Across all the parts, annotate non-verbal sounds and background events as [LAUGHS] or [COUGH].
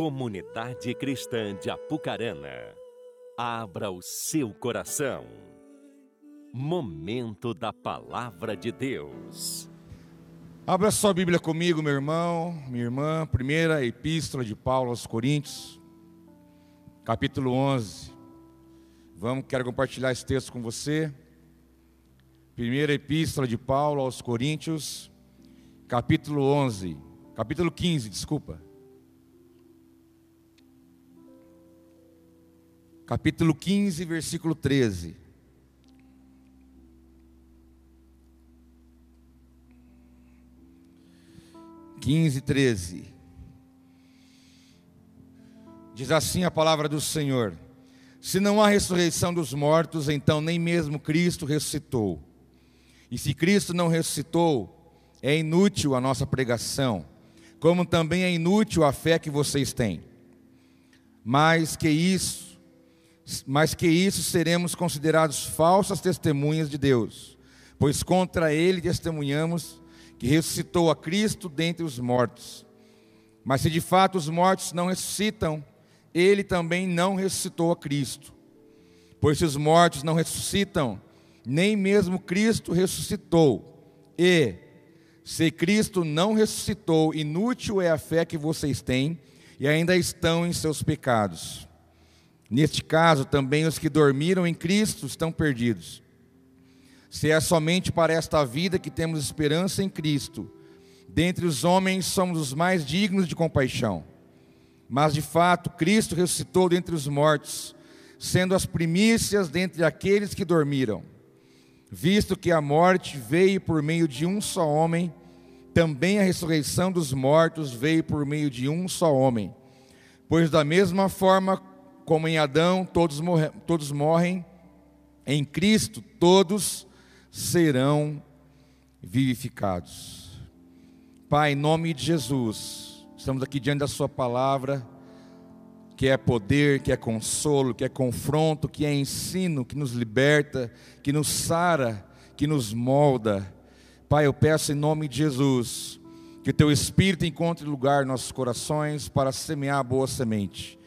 Comunidade Cristã de Apucarana, abra o seu coração. Momento da Palavra de Deus. Abra sua Bíblia comigo, meu irmão, minha irmã. Primeira Epístola de Paulo aos Coríntios, capítulo 11. Vamos, quero compartilhar esse texto com você. Primeira Epístola de Paulo aos Coríntios, capítulo 11, capítulo 15, desculpa. Capítulo 15, versículo 13. Quinze, treze. Diz assim a palavra do Senhor: Se não há ressurreição dos mortos, então nem mesmo Cristo ressuscitou. E se Cristo não ressuscitou, é inútil a nossa pregação, como também é inútil a fé que vocês têm. Mais que isso, mas que isso seremos considerados falsas testemunhas de Deus, pois contra ele testemunhamos que ressuscitou a Cristo dentre os mortos. Mas se de fato os mortos não ressuscitam, ele também não ressuscitou a Cristo. Pois se os mortos não ressuscitam, nem mesmo Cristo ressuscitou. E, se Cristo não ressuscitou, inútil é a fé que vocês têm e ainda estão em seus pecados. Neste caso, também os que dormiram em Cristo estão perdidos. Se é somente para esta vida que temos esperança em Cristo, dentre os homens somos os mais dignos de compaixão. Mas de fato, Cristo ressuscitou dentre os mortos, sendo as primícias dentre aqueles que dormiram. Visto que a morte veio por meio de um só homem, também a ressurreição dos mortos veio por meio de um só homem. Pois da mesma forma como em Adão todos, morre, todos morrem, em Cristo todos serão vivificados. Pai, em nome de Jesus, estamos aqui diante da Sua palavra, que é poder, que é consolo, que é confronto, que é ensino, que nos liberta, que nos sara, que nos molda. Pai, eu peço em nome de Jesus, que o Teu Espírito encontre lugar em nossos corações para semear a boa semente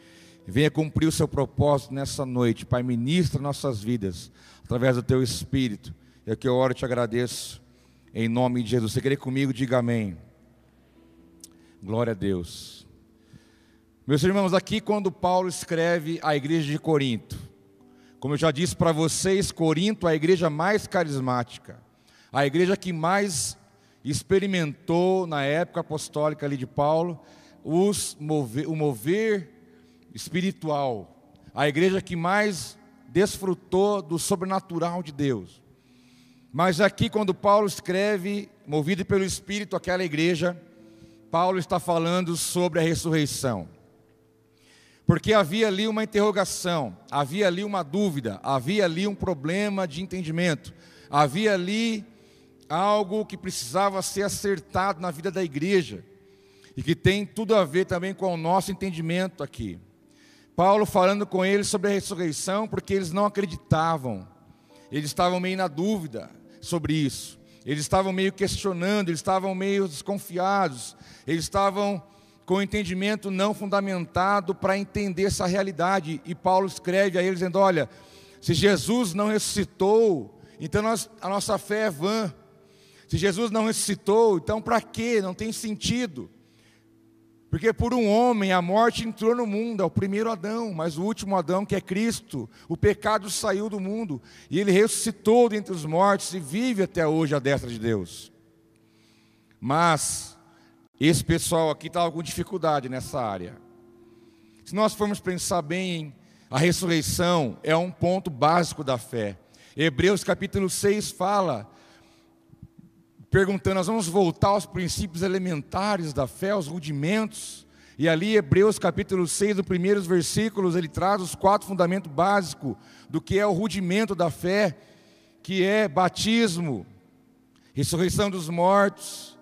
Venha cumprir o seu propósito nessa noite, Pai. Ministra nossas vidas através do teu Espírito. É que eu oro e te agradeço em nome de Jesus. Você querer comigo, diga amém. Glória a Deus. Meus irmãos, aqui quando Paulo escreve a igreja de Corinto, como eu já disse para vocês, Corinto é a igreja mais carismática, a igreja que mais experimentou na época apostólica ali de Paulo os mover, o mover espiritual, a igreja que mais desfrutou do sobrenatural de Deus. Mas aqui, quando Paulo escreve, movido pelo Espírito, aquela igreja, Paulo está falando sobre a ressurreição. Porque havia ali uma interrogação, havia ali uma dúvida, havia ali um problema de entendimento, havia ali algo que precisava ser acertado na vida da igreja, e que tem tudo a ver também com o nosso entendimento aqui. Paulo falando com eles sobre a ressurreição, porque eles não acreditavam, eles estavam meio na dúvida sobre isso, eles estavam meio questionando, eles estavam meio desconfiados, eles estavam com entendimento não fundamentado para entender essa realidade. E Paulo escreve a eles dizendo: Olha, se Jesus não ressuscitou, então nós, a nossa fé é vã. Se Jesus não ressuscitou, então para quê? Não tem sentido. Porque por um homem a morte entrou no mundo, é o primeiro Adão, mas o último Adão, que é Cristo, o pecado saiu do mundo e ele ressuscitou dentre os mortos e vive até hoje à destra de Deus. Mas esse pessoal aqui estava com dificuldade nessa área. Se nós formos pensar bem, a ressurreição é um ponto básico da fé. Hebreus capítulo 6 fala perguntando, nós vamos voltar aos princípios elementares da fé, aos rudimentos. E ali, Hebreus capítulo 6, os primeiros versículos, ele traz os quatro fundamentos básicos do que é o rudimento da fé, que é batismo, ressurreição dos mortos,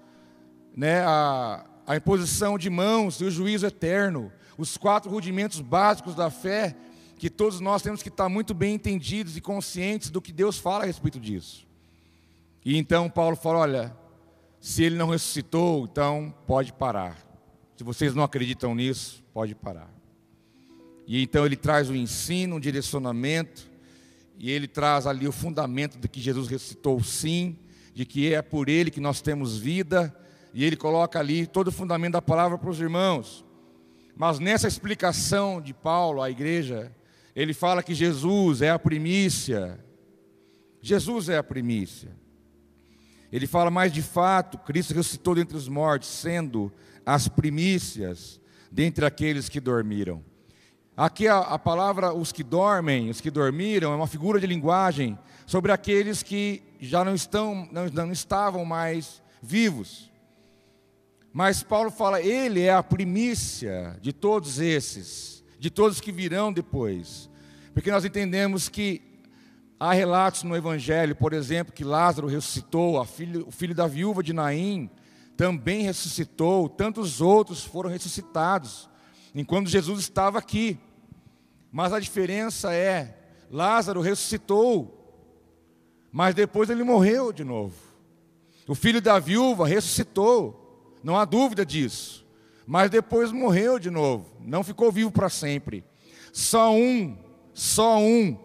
né, a, a imposição de mãos e o juízo eterno. Os quatro rudimentos básicos da fé, que todos nós temos que estar muito bem entendidos e conscientes do que Deus fala a respeito disso. E então Paulo fala: olha, se ele não ressuscitou, então pode parar. Se vocês não acreditam nisso, pode parar. E então ele traz o um ensino, um direcionamento, e ele traz ali o fundamento de que Jesus ressuscitou sim, de que é por ele que nós temos vida, e ele coloca ali todo o fundamento da palavra para os irmãos. Mas nessa explicação de Paulo à igreja, ele fala que Jesus é a primícia. Jesus é a primícia. Ele fala mais de fato, Cristo ressuscitou dentre os mortos, sendo as primícias dentre aqueles que dormiram. Aqui a, a, palavra os que dormem, os que dormiram, é uma figura de linguagem sobre aqueles que já não estão, não, não estavam mais vivos. Mas Paulo fala, ele é a primícia de todos esses, de todos que virão depois. Porque nós entendemos que há relatos no Evangelho, por exemplo, que Lázaro ressuscitou, o filho da viúva de Naim também ressuscitou, tantos outros foram ressuscitados, enquanto Jesus estava aqui. Mas a diferença é, Lázaro ressuscitou, mas depois ele morreu de novo. O filho da viúva ressuscitou, não há dúvida disso. Mas depois morreu de novo, não ficou vivo para sempre. Só um, só um,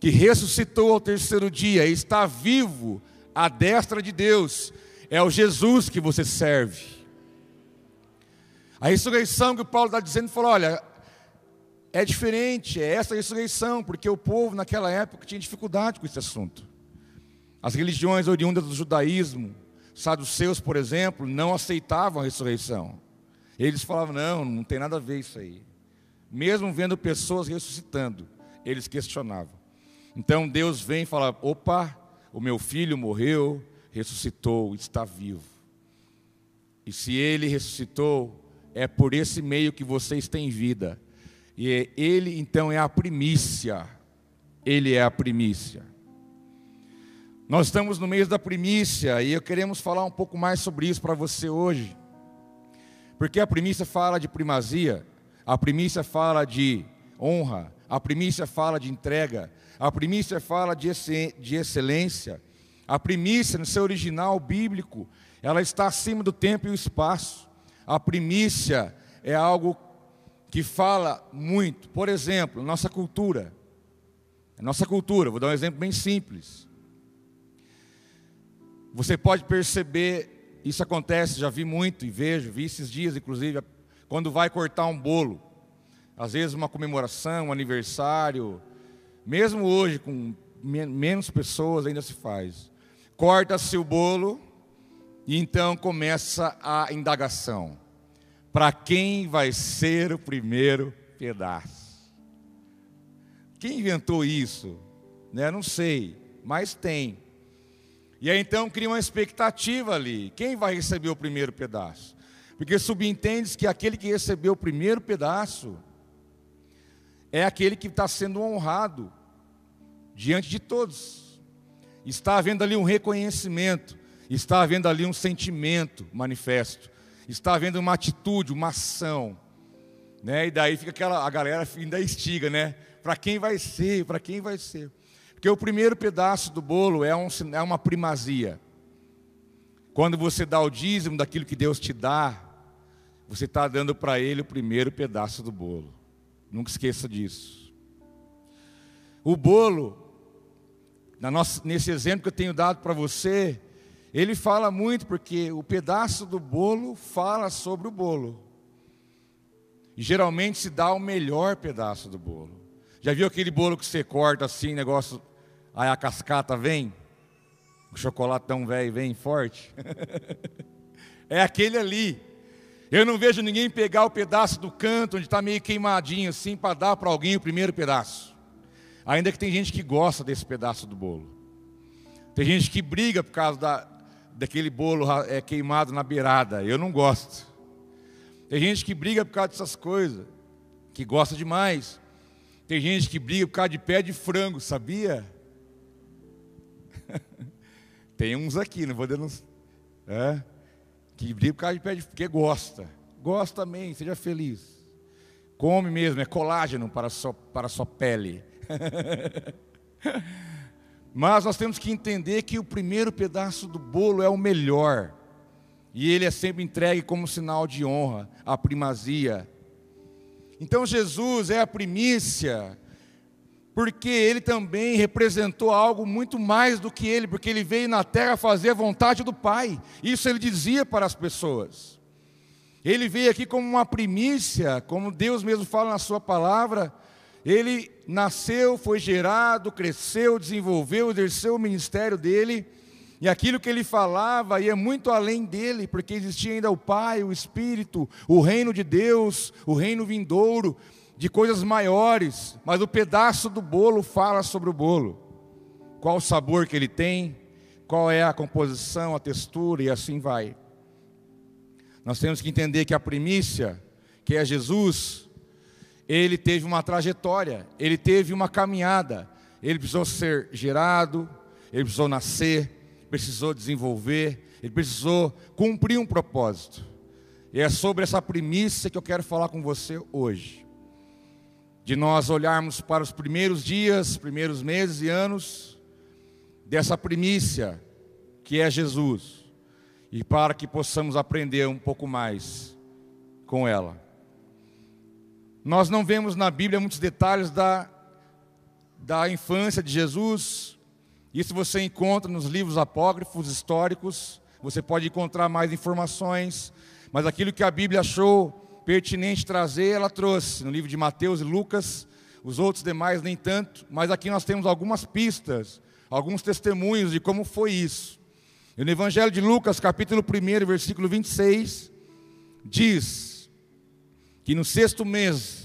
que ressuscitou ao terceiro dia e está vivo à destra de Deus, é o Jesus que você serve. A ressurreição que Paulo está dizendo, falou: olha, é diferente, é essa ressurreição, porque o povo naquela época tinha dificuldade com esse assunto. As religiões oriundas do judaísmo, saduceus, por exemplo, não aceitavam a ressurreição. Eles falavam: não, não tem nada a ver isso aí. Mesmo vendo pessoas ressuscitando, eles questionavam. Então Deus vem e fala: opa, o meu filho morreu, ressuscitou, está vivo. E se ele ressuscitou, é por esse meio que vocês têm vida. E ele então é a primícia. Ele é a primícia. Nós estamos no mês da primícia e eu queremos falar um pouco mais sobre isso para você hoje. Porque a primícia fala de primazia, a primícia fala de honra, a primícia fala de entrega, a primícia fala de excelência. A primícia, no seu original bíblico, ela está acima do tempo e o espaço. A primícia é algo que fala muito. Por exemplo, nossa cultura. Nossa cultura, vou dar um exemplo bem simples. Você pode perceber, isso acontece, já vi muito e vejo, vi esses dias, inclusive, quando vai cortar um bolo. Às vezes uma comemoração, um aniversário, mesmo hoje com menos pessoas ainda se faz. Corta-se o bolo e então começa a indagação. Para quem vai ser o primeiro pedaço? Quem inventou isso? Né? Não sei, mas tem. E aí então cria uma expectativa ali. Quem vai receber o primeiro pedaço? Porque subentende que aquele que recebeu o primeiro pedaço é aquele que está sendo honrado diante de todos. Está havendo ali um reconhecimento, está havendo ali um sentimento manifesto, está havendo uma atitude, uma ação. Né? E daí fica aquela, a galera ainda estiga, né? Para quem vai ser? Para quem vai ser? Porque o primeiro pedaço do bolo é, um, é uma primazia. Quando você dá o dízimo daquilo que Deus te dá, você está dando para Ele o primeiro pedaço do bolo. Nunca esqueça disso. O bolo, nossa, nesse exemplo que eu tenho dado para você, ele fala muito, porque o pedaço do bolo fala sobre o bolo. E geralmente se dá o melhor pedaço do bolo. Já viu aquele bolo que você corta assim, negócio, aí a cascata vem? O chocolatão velho vem forte? [LAUGHS] é aquele ali. Eu não vejo ninguém pegar o pedaço do canto, onde está meio queimadinho assim, para dar para alguém o primeiro pedaço. Ainda que tem gente que gosta desse pedaço do bolo. Tem gente que briga por causa da, daquele bolo é, queimado na beirada. Eu não gosto. Tem gente que briga por causa dessas coisas, que gosta demais. Tem gente que briga por causa de pé de frango, sabia? [LAUGHS] Tem uns aqui, não vou denunciar. É, que briga por causa de pé de porque gosta. Gosta também, seja feliz. Come mesmo, é colágeno para a sua, para a sua pele. [LAUGHS] Mas nós temos que entender que o primeiro pedaço do bolo é o melhor. E ele é sempre entregue como sinal de honra, a primazia. Então Jesus é a primícia, porque ele também representou algo muito mais do que ele, porque ele veio na terra fazer a vontade do Pai. Isso ele dizia para as pessoas. Ele veio aqui como uma primícia, como Deus mesmo fala na sua palavra. Ele nasceu, foi gerado, cresceu, desenvolveu, exerceu o ministério dele e aquilo que ele falava ia muito além dele, porque existia ainda o Pai, o Espírito, o reino de Deus, o reino vindouro, de coisas maiores, mas o pedaço do bolo fala sobre o bolo. Qual o sabor que ele tem, qual é a composição, a textura e assim vai. Nós temos que entender que a primícia, que é Jesus, ele teve uma trajetória, ele teve uma caminhada, ele precisou ser gerado, ele precisou nascer, precisou desenvolver, ele precisou cumprir um propósito. E é sobre essa primícia que eu quero falar com você hoje. De nós olharmos para os primeiros dias, primeiros meses e anos dessa primícia que é Jesus, e para que possamos aprender um pouco mais com ela. Nós não vemos na Bíblia muitos detalhes da, da infância de Jesus, isso você encontra nos livros apócrifos históricos, você pode encontrar mais informações, mas aquilo que a Bíblia achou pertinente trazer, ela trouxe no livro de Mateus e Lucas, os outros demais nem tanto, mas aqui nós temos algumas pistas, alguns testemunhos de como foi isso. E no Evangelho de Lucas, capítulo 1, versículo 26, diz que no sexto mês,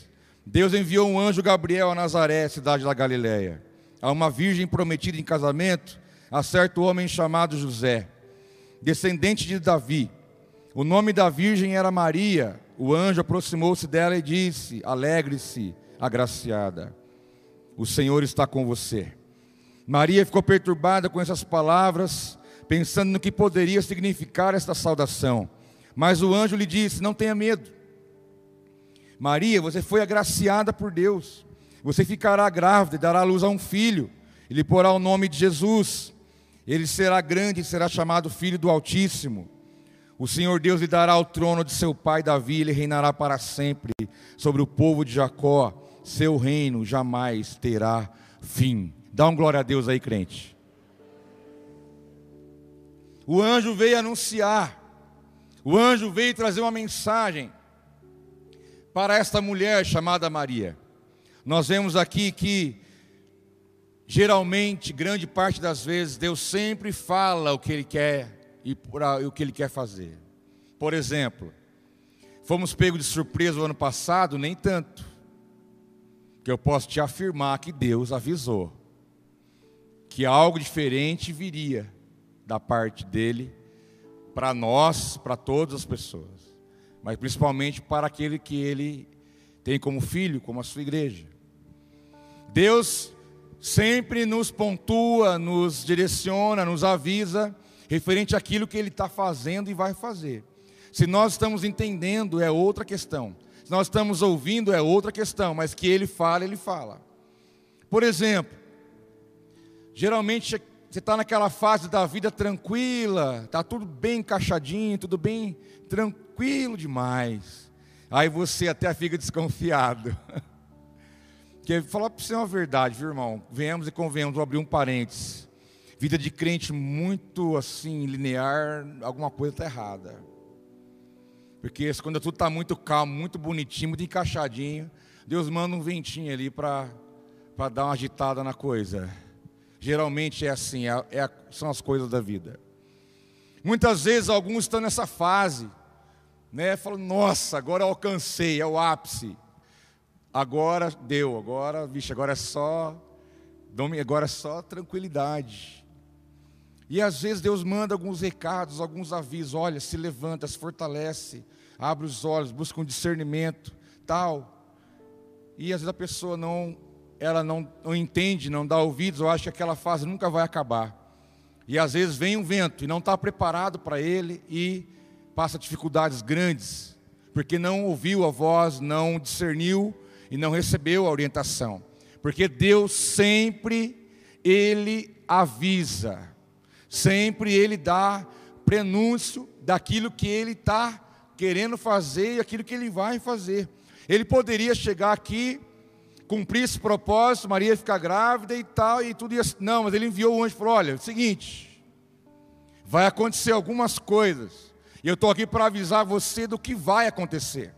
Deus enviou um anjo Gabriel a Nazaré, cidade da Galiléia a uma virgem prometida em casamento a certo homem chamado José, descendente de Davi. O nome da virgem era Maria. O anjo aproximou-se dela e disse: Alegre-se, agraciada, o Senhor está com você. Maria ficou perturbada com essas palavras, pensando no que poderia significar esta saudação. Mas o anjo lhe disse: Não tenha medo. Maria, você foi agraciada por Deus. Você ficará grávida e dará luz a um filho, e lhe porá o nome de Jesus. Ele será grande e será chamado Filho do Altíssimo. O Senhor Deus lhe dará o trono de seu pai Davi, ele reinará para sempre sobre o povo de Jacó. Seu reino jamais terá fim. Dá um glória a Deus aí, crente. O anjo veio anunciar, o anjo veio trazer uma mensagem para esta mulher chamada Maria. Nós vemos aqui que, geralmente, grande parte das vezes, Deus sempre fala o que Ele quer e o que Ele quer fazer. Por exemplo, fomos pegos de surpresa o ano passado? Nem tanto. Que eu posso te afirmar que Deus avisou que algo diferente viria da parte dele para nós, para todas as pessoas, mas principalmente para aquele que ele tem como filho, como a sua igreja. Deus sempre nos pontua, nos direciona, nos avisa referente àquilo que Ele está fazendo e vai fazer. Se nós estamos entendendo, é outra questão. Se nós estamos ouvindo, é outra questão. Mas que Ele fala, Ele fala. Por exemplo, geralmente você está naquela fase da vida tranquila, está tudo bem encaixadinho, tudo bem tranquilo demais. Aí você até fica desconfiado. [LAUGHS] Que falar para você uma verdade, viu, irmão? Venhamos e convenhamos, vou abrir um parênteses. Vida de crente muito assim, linear, alguma coisa está errada. Porque quando tudo está muito calmo, muito bonitinho, muito encaixadinho, Deus manda um ventinho ali para dar uma agitada na coisa. Geralmente é assim, é, é, são as coisas da vida. Muitas vezes alguns estão nessa fase, né? Falam, nossa, agora alcancei, é o ápice agora deu, agora, vixe, agora é só, agora é só tranquilidade. E às vezes Deus manda alguns recados, alguns avisos, olha, se levanta, se fortalece, abre os olhos, busca um discernimento, tal. E às vezes a pessoa não, ela não, não entende, não dá ouvidos, ou acha que aquela fase nunca vai acabar. E às vezes vem um vento e não está preparado para ele e passa dificuldades grandes, porque não ouviu a voz, não discerniu e não recebeu a orientação. Porque Deus sempre ele avisa, sempre ele dá prenúncio daquilo que ele está querendo fazer e aquilo que ele vai fazer. Ele poderia chegar aqui, cumprir esse propósito, Maria ficar grávida e tal, e tudo isso. Não, mas ele enviou o anjo e falou: olha, é o seguinte, vai acontecer algumas coisas, e eu estou aqui para avisar você do que vai acontecer.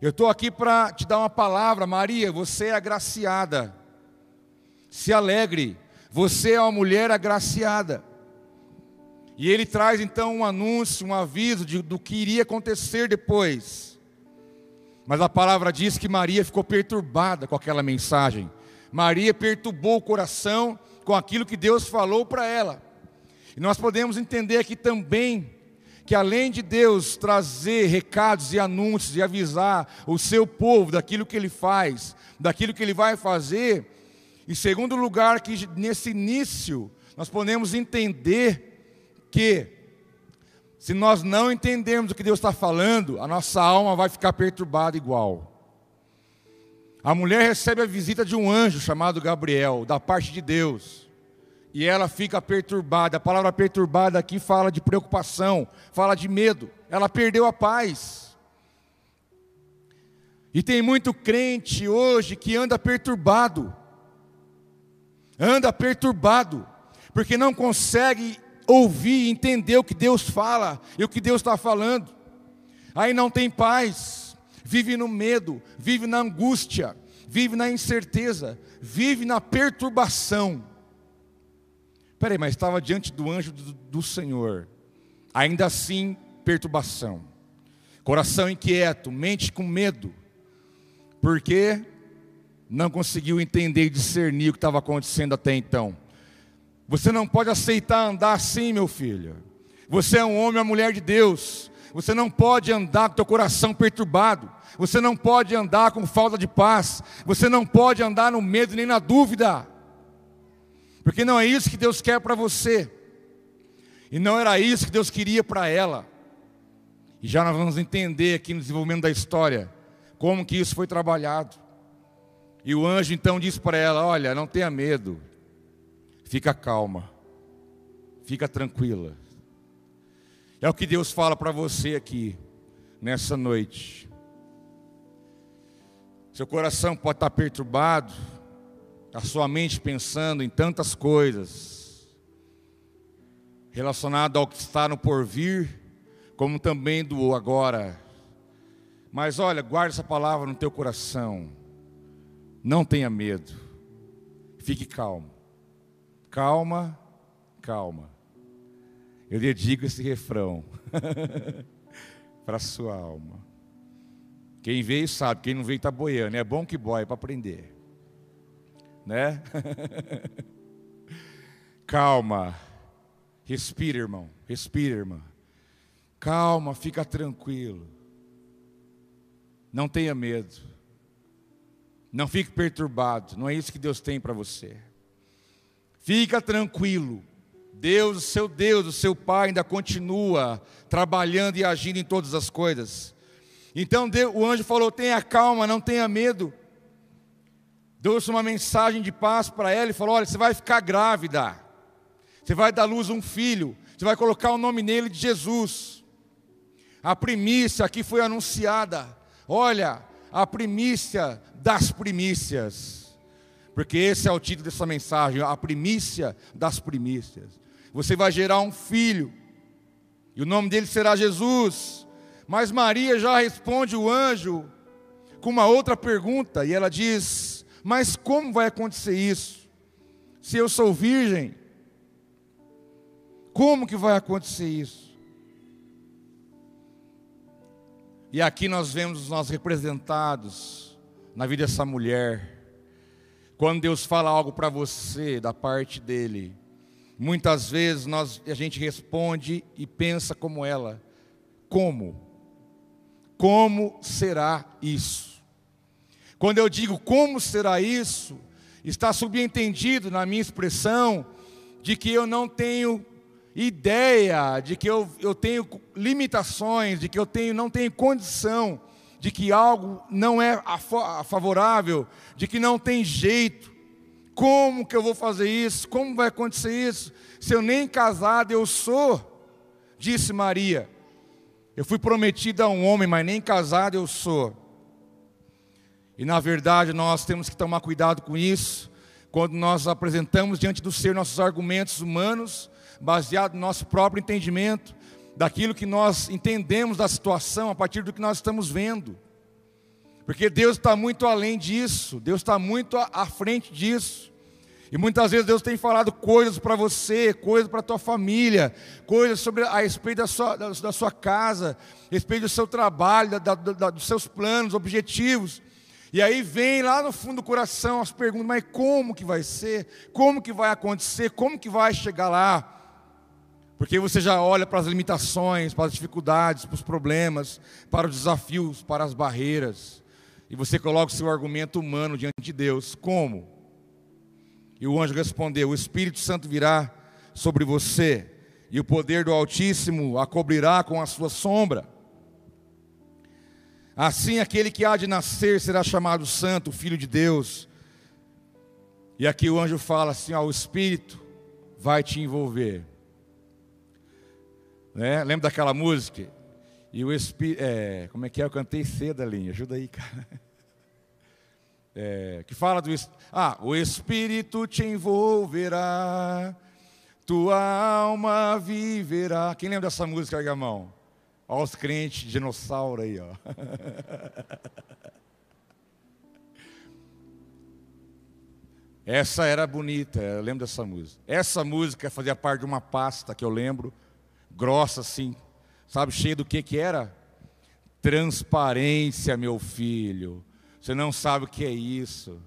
Eu estou aqui para te dar uma palavra, Maria, você é agraciada. Se alegre, você é uma mulher agraciada. E ele traz então um anúncio, um aviso de, do que iria acontecer depois. Mas a palavra diz que Maria ficou perturbada com aquela mensagem. Maria perturbou o coração com aquilo que Deus falou para ela. E nós podemos entender aqui também que além de Deus trazer recados e anúncios e avisar o seu povo daquilo que ele faz, daquilo que ele vai fazer, em segundo lugar, que nesse início nós podemos entender que se nós não entendermos o que Deus está falando, a nossa alma vai ficar perturbada igual. A mulher recebe a visita de um anjo chamado Gabriel, da parte de Deus e ela fica perturbada. A palavra perturbada aqui fala de preocupação, fala de medo. Ela perdeu a paz. E tem muito crente hoje que anda perturbado. Anda perturbado, porque não consegue ouvir entender o que Deus fala e o que Deus está falando. Aí não tem paz, vive no medo, vive na angústia, vive na incerteza, vive na perturbação. Peraí, mas estava diante do anjo do, do Senhor. Ainda assim, perturbação. Coração inquieto, mente com medo. Porque não conseguiu entender e discernir o que estava acontecendo até então. Você não pode aceitar andar assim, meu filho. Você é um homem, uma mulher de Deus. Você não pode andar com teu coração perturbado. Você não pode andar com falta de paz. Você não pode andar no medo nem na dúvida. Porque não é isso que Deus quer para você. E não era isso que Deus queria para ela. E já nós vamos entender aqui no desenvolvimento da história como que isso foi trabalhado. E o anjo então disse para ela: "Olha, não tenha medo. Fica calma. Fica tranquila." É o que Deus fala para você aqui nessa noite. Seu coração pode estar perturbado, a sua mente pensando em tantas coisas relacionado ao que está no porvir, como também do agora. Mas olha, guarde essa palavra no teu coração. Não tenha medo. Fique calmo. Calma, calma. Eu dedico esse refrão [LAUGHS] para a sua alma. Quem veio sabe, quem não veio está boiando. É bom que boia para aprender né? [LAUGHS] Calma. Respira, irmão. Respira, irmã. Calma, fica tranquilo. Não tenha medo. Não fique perturbado. Não é isso que Deus tem para você. Fica tranquilo. Deus, o seu Deus, o seu Pai ainda continua trabalhando e agindo em todas as coisas. Então Deus, o anjo falou: tenha calma, não tenha medo trouxe uma mensagem de paz para ela e falou: Olha, você vai ficar grávida, você vai dar luz a um filho, você vai colocar o nome nele de Jesus. A primícia aqui foi anunciada. Olha, a primícia das primícias, porque esse é o título dessa mensagem: a primícia das primícias. Você vai gerar um filho, e o nome dele será Jesus. Mas Maria já responde o anjo com uma outra pergunta, e ela diz: mas como vai acontecer isso? Se eu sou virgem, como que vai acontecer isso? E aqui nós vemos os nossos representados na vida dessa mulher. Quando Deus fala algo para você da parte dele, muitas vezes nós, a gente responde e pensa como ela: como? Como será isso? Quando eu digo como será isso, está subentendido na minha expressão de que eu não tenho ideia, de que eu, eu tenho limitações, de que eu tenho, não tenho condição, de que algo não é favorável, de que não tem jeito. Como que eu vou fazer isso? Como vai acontecer isso? Se eu nem casado eu sou, Disse Maria: Eu fui prometida a um homem, mas nem casado eu sou. E na verdade nós temos que tomar cuidado com isso, quando nós apresentamos diante do Senhor nossos argumentos humanos, baseados no nosso próprio entendimento, daquilo que nós entendemos da situação, a partir do que nós estamos vendo. Porque Deus está muito além disso, Deus está muito à frente disso. E muitas vezes Deus tem falado coisas para você, coisas para a tua família, coisas sobre a respeito da sua, da, da sua casa, a respeito do seu trabalho, da, da, dos seus planos, objetivos. E aí vem lá no fundo do coração as perguntas, mas como que vai ser? Como que vai acontecer? Como que vai chegar lá? Porque você já olha para as limitações, para as dificuldades, para os problemas, para os desafios, para as barreiras. E você coloca o seu argumento humano diante de Deus. Como? E o anjo respondeu: O Espírito Santo virá sobre você, e o poder do Altíssimo a cobrirá com a sua sombra. Assim, aquele que há de nascer será chamado Santo, Filho de Deus. E aqui o anjo fala assim: ó, o Espírito vai te envolver. Né? Lembra daquela música? E o Espírito. É, como é que é? Eu cantei cedo ali, ajuda aí, cara. [LAUGHS] É, que fala do. Ah, o Espírito te envolverá, tua alma viverá. Quem lembra dessa música, aí? Olha os crentes dinossauro aí, ó. [LAUGHS] Essa era bonita, eu lembro dessa música. Essa música fazia parte de uma pasta que eu lembro, grossa assim, sabe, cheia do que que era? Transparência, meu filho. Você não sabe o que é isso.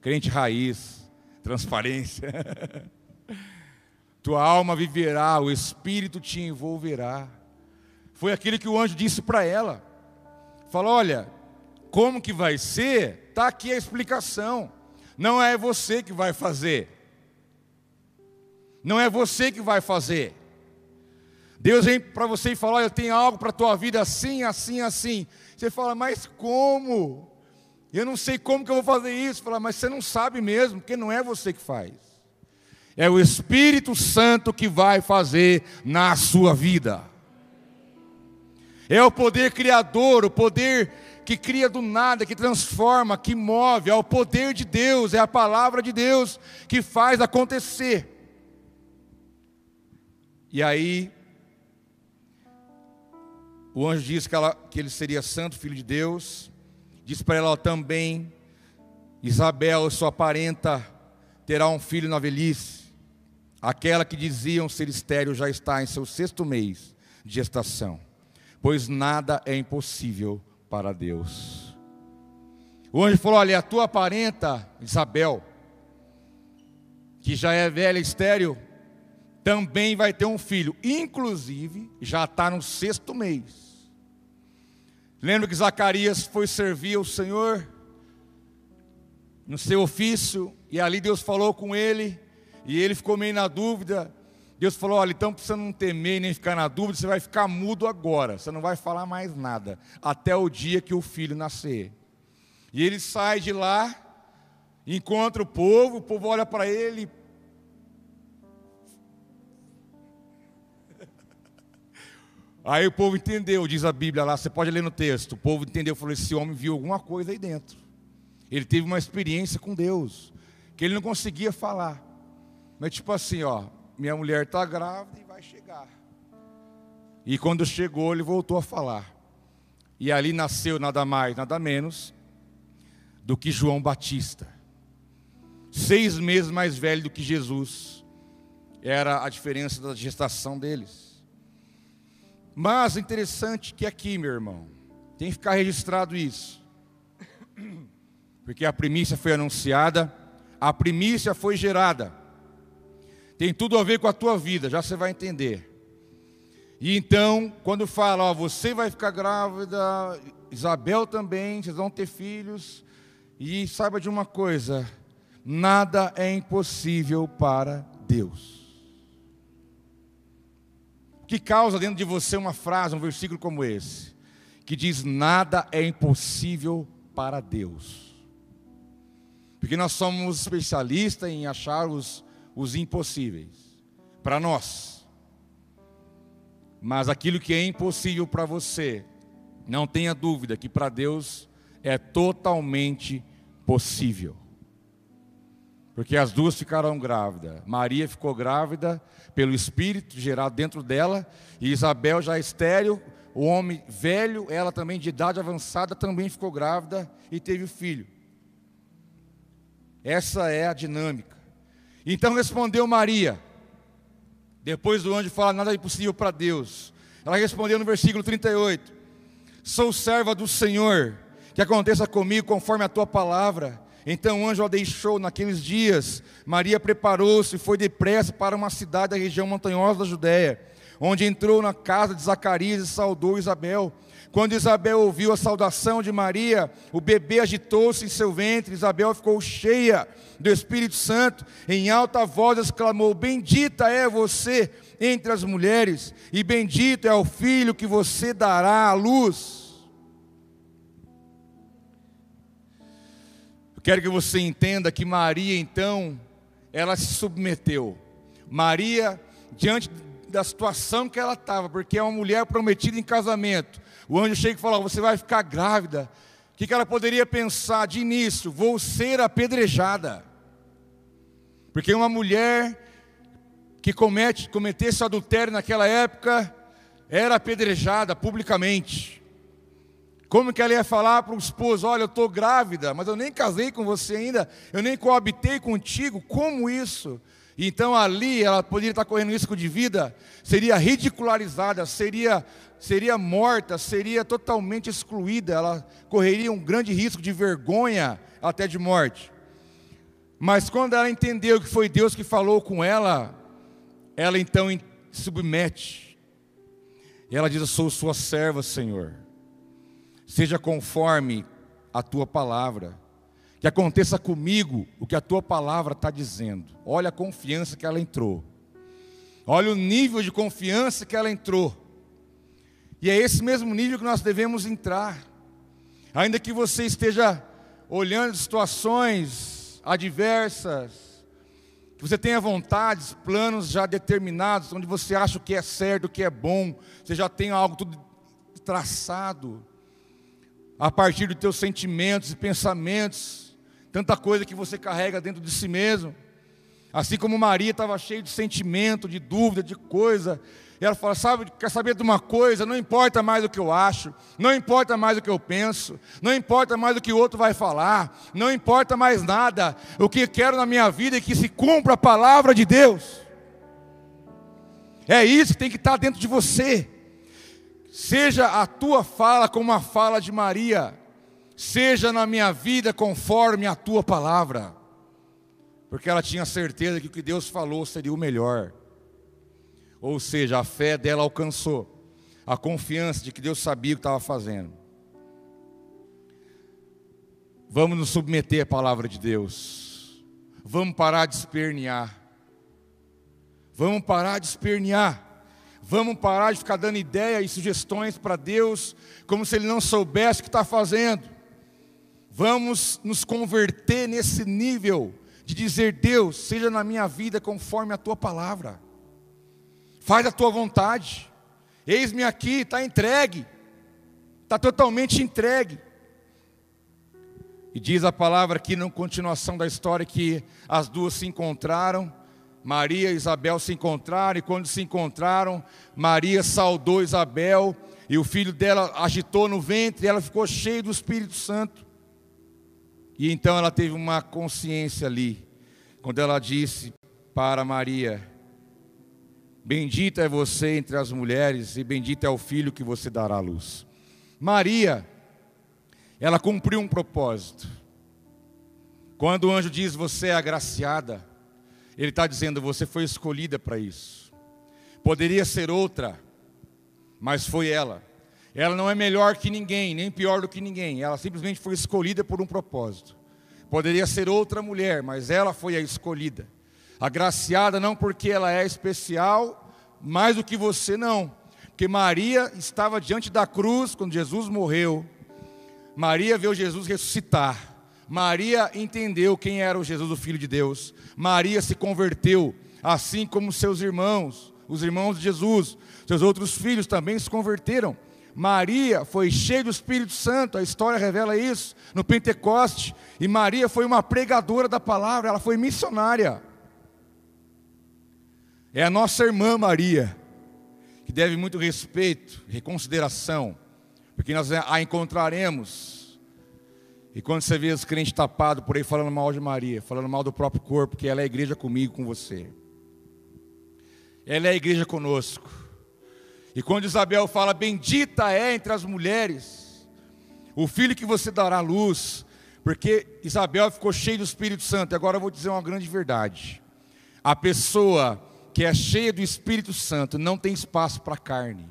Crente raiz, transparência. [LAUGHS] Tua alma viverá, o Espírito te envolverá. Foi aquilo que o anjo disse para ela. Falou: olha, como que vai ser? Está aqui a explicação. Não é você que vai fazer. Não é você que vai fazer. Deus vem para você e fala: Olha, eu tenho algo para a tua vida assim, assim, assim. Você fala, mas como? Eu não sei como que eu vou fazer isso. Fala, mas você não sabe mesmo, porque não é você que faz. É o Espírito Santo que vai fazer na sua vida. É o poder criador, o poder que cria do nada, que transforma, que move. É o poder de Deus, é a palavra de Deus que faz acontecer. E aí, o anjo disse que, ela, que ele seria santo, filho de Deus. Diz para ela também: Isabel, sua parenta, terá um filho na velhice. Aquela que diziam ser estéril já está em seu sexto mês de gestação, pois nada é impossível para Deus. O anjo falou: Olha, a tua parenta, Isabel, que já é velha estéril, também vai ter um filho, inclusive já está no sexto mês. Lembra que Zacarias foi servir ao Senhor no seu ofício, e ali Deus falou com ele, e ele ficou meio na dúvida. Deus falou: Olha, então você não temer nem ficar na dúvida, você vai ficar mudo agora, você não vai falar mais nada, até o dia que o filho nascer. E ele sai de lá, encontra o povo, o povo olha para ele, Aí o povo entendeu, diz a Bíblia lá, você pode ler no texto. O povo entendeu, falou: esse homem viu alguma coisa aí dentro. Ele teve uma experiência com Deus, que ele não conseguia falar. Mas tipo assim, ó, minha mulher está grávida e vai chegar. E quando chegou, ele voltou a falar. E ali nasceu nada mais, nada menos do que João Batista. Seis meses mais velho do que Jesus. Era a diferença da gestação deles. Mas interessante que aqui, meu irmão, tem que ficar registrado isso. [CLEARS THROAT] Porque a primícia foi anunciada, a primícia foi gerada. Tem tudo a ver com a tua vida, já você vai entender. E então, quando fala, ó, você vai ficar grávida, Isabel também, vocês vão ter filhos, e saiba de uma coisa: nada é impossível para Deus que causa dentro de você uma frase, um versículo como esse, que diz: Nada é impossível para Deus. Porque nós somos especialistas em achar os, os impossíveis para nós. Mas aquilo que é impossível para você, não tenha dúvida que para Deus é totalmente possível. Porque as duas ficaram grávidas. Maria ficou grávida pelo Espírito gerado dentro dela, e Isabel já estéreo, o homem velho, ela também de idade avançada, também ficou grávida e teve filho. Essa é a dinâmica. Então respondeu Maria, depois do anjo fala: nada é impossível para Deus. Ela respondeu no versículo 38: Sou serva do Senhor, que aconteça comigo conforme a tua palavra. Então o anjo a deixou naqueles dias. Maria preparou-se e foi depressa para uma cidade da região montanhosa da Judéia, onde entrou na casa de Zacarias e saudou Isabel. Quando Isabel ouviu a saudação de Maria, o bebê agitou-se em seu ventre. Isabel ficou cheia do Espírito Santo. Em alta voz exclamou: Bendita é você entre as mulheres, e bendito é o filho que você dará à luz. Eu quero que você entenda que Maria, então, ela se submeteu. Maria, diante da situação que ela estava, porque é uma mulher prometida em casamento, o anjo chega e fala: Você vai ficar grávida. O que, ela poderia pensar de início? Vou ser apedrejada. Porque uma mulher que comete, cometesse adultério naquela época era apedrejada publicamente. Como que ela ia falar para o esposo: Olha, eu estou grávida, mas eu nem casei com você ainda, eu nem coabitei contigo, como isso? Então ali ela poderia estar correndo risco de vida, seria ridicularizada, seria seria morta, seria totalmente excluída, ela correria um grande risco de vergonha, até de morte. Mas quando ela entendeu que foi Deus que falou com ela, ela então submete. E ela diz: Eu sou sua serva, Senhor. Seja conforme a tua palavra. Que aconteça comigo o que a tua palavra está dizendo. Olha a confiança que ela entrou. Olha o nível de confiança que ela entrou. E é esse mesmo nível que nós devemos entrar. Ainda que você esteja olhando situações adversas, que você tenha vontades, planos já determinados, onde você acha o que é certo, o que é bom, você já tem algo tudo traçado, a partir dos teus sentimentos e pensamentos, tanta coisa que você carrega dentro de si mesmo. Assim como Maria estava cheia de sentimento, de dúvida, de coisa, e ela fala: sabe, quer saber de uma coisa? Não importa mais o que eu acho, não importa mais o que eu penso, não importa mais o que o outro vai falar, não importa mais nada. O que quero na minha vida é que se cumpra a palavra de Deus. É isso que tem que estar dentro de você. Seja a tua fala como a fala de Maria, seja na minha vida conforme a tua palavra, porque ela tinha certeza que o que Deus falou seria o melhor. Ou seja, a fé dela alcançou a confiança de que Deus sabia o que estava fazendo. Vamos nos submeter à palavra de Deus. Vamos parar de espernear. Vamos parar de espernear. Vamos parar de ficar dando ideia e sugestões para Deus, como se Ele não soubesse o que está fazendo. Vamos nos converter nesse nível de dizer: Deus, seja na minha vida conforme a tua palavra faz a tua vontade. Eis-me aqui, está entregue, está totalmente entregue. E diz a palavra aqui na continuação da história que as duas se encontraram, Maria e Isabel se encontraram, e quando se encontraram, Maria saudou Isabel, e o filho dela agitou no ventre, e ela ficou cheia do Espírito Santo. E então ela teve uma consciência ali, quando ela disse para Maria: Bendita é você entre as mulheres, e bendito é o filho que você dará à luz. Maria, ela cumpriu um propósito. Quando o anjo diz você é agraciada, ele está dizendo você foi escolhida para isso. Poderia ser outra, mas foi ela. Ela não é melhor que ninguém, nem pior do que ninguém. Ela simplesmente foi escolhida por um propósito. Poderia ser outra mulher, mas ela foi a escolhida. Agraciada não porque ela é especial, mais do que você não. Porque Maria estava diante da cruz quando Jesus morreu. Maria viu Jesus ressuscitar. Maria entendeu quem era o Jesus, o Filho de Deus. Maria se converteu, assim como seus irmãos, os irmãos de Jesus. Seus outros filhos também se converteram. Maria foi cheia do Espírito Santo, a história revela isso, no Pentecoste. E Maria foi uma pregadora da palavra, ela foi missionária. É a nossa irmã Maria, que deve muito respeito, reconsideração, porque nós a encontraremos. E quando você vê os crentes tapados por aí falando mal de Maria, falando mal do próprio corpo, que ela é a igreja comigo, com você. Ela é a igreja conosco. E quando Isabel fala, bendita é entre as mulheres, o filho que você dará à luz, porque Isabel ficou cheia do Espírito Santo. E agora eu vou dizer uma grande verdade: a pessoa que é cheia do Espírito Santo não tem espaço para carne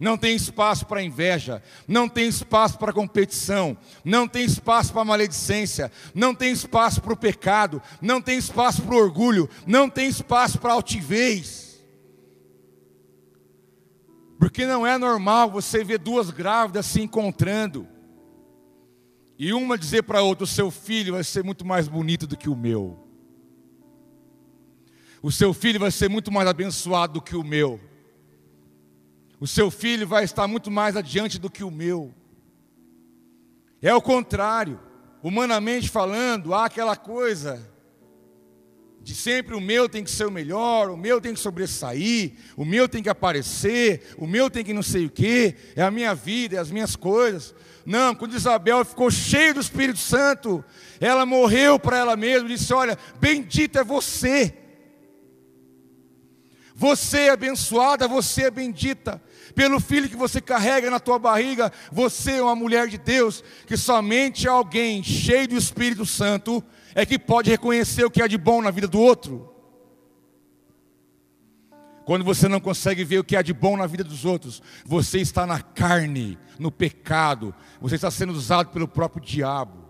não tem espaço para inveja, não tem espaço para competição, não tem espaço para maledicência, não tem espaço para o pecado, não tem espaço para o orgulho, não tem espaço para altivez. Porque não é normal você ver duas grávidas se encontrando e uma dizer para a outra: o seu filho vai ser muito mais bonito do que o meu, o seu filho vai ser muito mais abençoado do que o meu. O seu filho vai estar muito mais adiante do que o meu. É o contrário. Humanamente falando, há aquela coisa de sempre o meu tem que ser o melhor, o meu tem que sobressair, o meu tem que aparecer, o meu tem que não sei o que, é a minha vida, é as minhas coisas. Não, quando Isabel ficou cheia do Espírito Santo, ela morreu para ela mesma e disse: Olha, bendito é você. Você é abençoada, você é bendita pelo filho que você carrega na tua barriga, você é uma mulher de Deus, que somente alguém cheio do Espírito Santo é que pode reconhecer o que é de bom na vida do outro. Quando você não consegue ver o que há de bom na vida dos outros, você está na carne, no pecado, você está sendo usado pelo próprio diabo.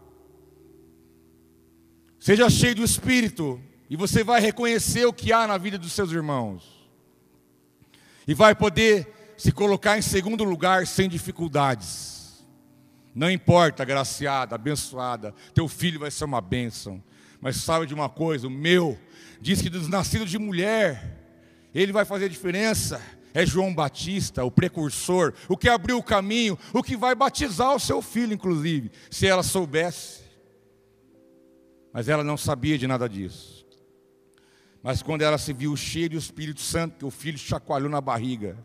Seja cheio do Espírito, e você vai reconhecer o que há na vida dos seus irmãos, e vai poder se colocar em segundo lugar sem dificuldades. Não importa, agraciada, abençoada, teu filho vai ser uma bênção. Mas sabe de uma coisa, o meu diz que dos nascidos de mulher, ele vai fazer diferença. É João Batista, o precursor, o que abriu o caminho, o que vai batizar o seu filho, inclusive, se ela soubesse. Mas ela não sabia de nada disso. Mas quando ela se viu cheia do Espírito Santo, que o filho chacoalhou na barriga,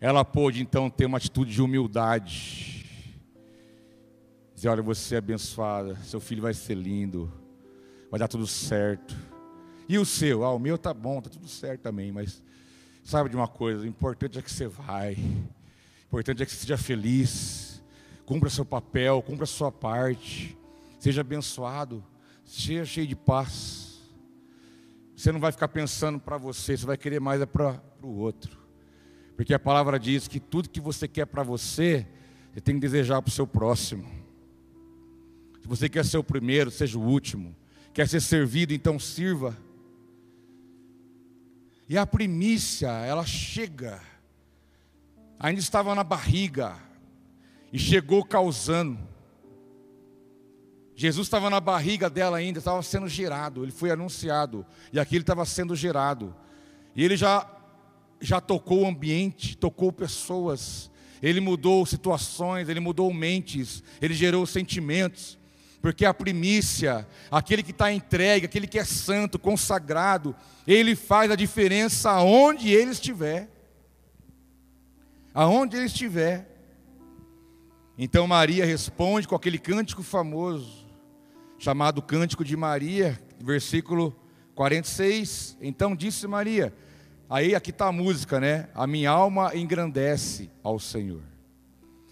ela pôde então ter uma atitude de humildade. Dizer: Olha, você é abençoada, seu filho vai ser lindo, vai dar tudo certo. E o seu? Ah, o meu tá bom, tá tudo certo também, mas sabe de uma coisa: o importante é que você vai, o importante é que você seja feliz, cumpra seu papel, cumpra sua parte, seja abençoado, seja cheio de paz. Você não vai ficar pensando para você, você vai querer mais é para o outro. Porque a palavra diz que tudo que você quer para você, você tem que desejar para o seu próximo. Se você quer ser o primeiro, seja o último. Quer ser servido, então sirva. E a primícia, ela chega. Ainda estava na barriga. E chegou causando. Jesus estava na barriga dela ainda, estava sendo gerado. Ele foi anunciado. E aqui ele estava sendo gerado. E ele já já tocou o ambiente, tocou pessoas, ele mudou situações, ele mudou mentes, ele gerou sentimentos, porque a primícia, aquele que está entregue, aquele que é santo, consagrado, ele faz a diferença aonde ele estiver. Aonde ele estiver. Então Maria responde com aquele cântico famoso, chamado Cântico de Maria, versículo 46. Então disse Maria: Aí aqui está a música, né? A minha alma engrandece ao Senhor.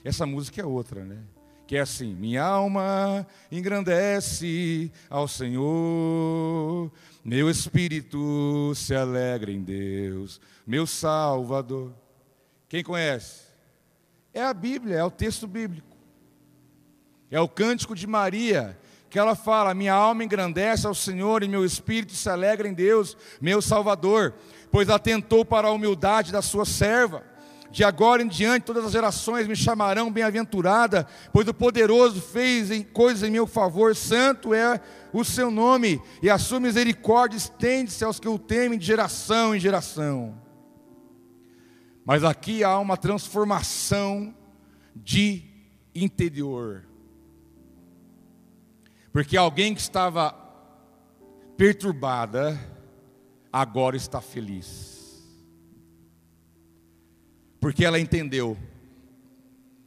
Essa música é outra, né? Que é assim: minha alma engrandece ao Senhor, meu espírito se alegra em Deus, meu Salvador. Quem conhece? É a Bíblia, é o texto bíblico. É o cântico de Maria, que ela fala: Minha alma engrandece ao Senhor e meu espírito se alegra em Deus, meu Salvador pois atentou para a humildade da sua serva. De agora em diante, todas as gerações me chamarão bem-aventurada, pois o poderoso fez em coisas em meu favor, santo é o seu nome, e a sua misericórdia estende-se aos que o temem de geração em geração. Mas aqui há uma transformação de interior. Porque alguém que estava perturbada, agora está feliz porque ela entendeu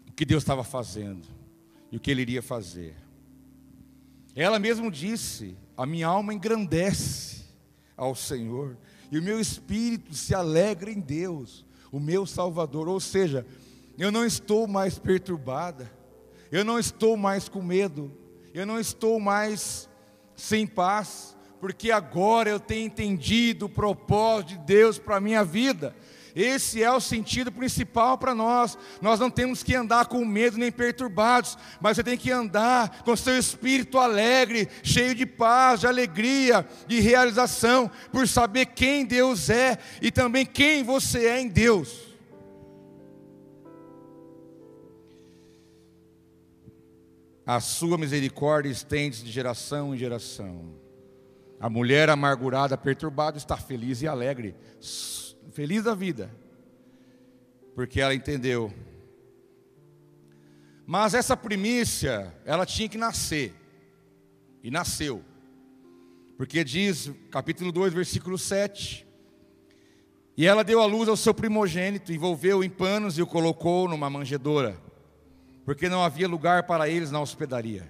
o que Deus estava fazendo e o que Ele iria fazer. Ela mesmo disse: A minha alma engrandece ao Senhor, e o meu espírito se alegra em Deus, o meu Salvador. Ou seja, eu não estou mais perturbada, eu não estou mais com medo, eu não estou mais sem paz, porque agora eu tenho entendido o propósito de Deus para a minha vida. Esse é o sentido principal para nós. Nós não temos que andar com medo nem perturbados, mas você tem que andar com seu espírito alegre, cheio de paz, de alegria, de realização, por saber quem Deus é e também quem você é em Deus. A sua misericórdia estende de geração em geração. A mulher amargurada, perturbada, está feliz e alegre feliz da vida, porque ela entendeu. Mas essa primícia, ela tinha que nascer, e nasceu, porque diz, capítulo 2, versículo 7, e ela deu à luz ao seu primogênito, envolveu em panos e o colocou numa manjedoura, porque não havia lugar para eles na hospedaria.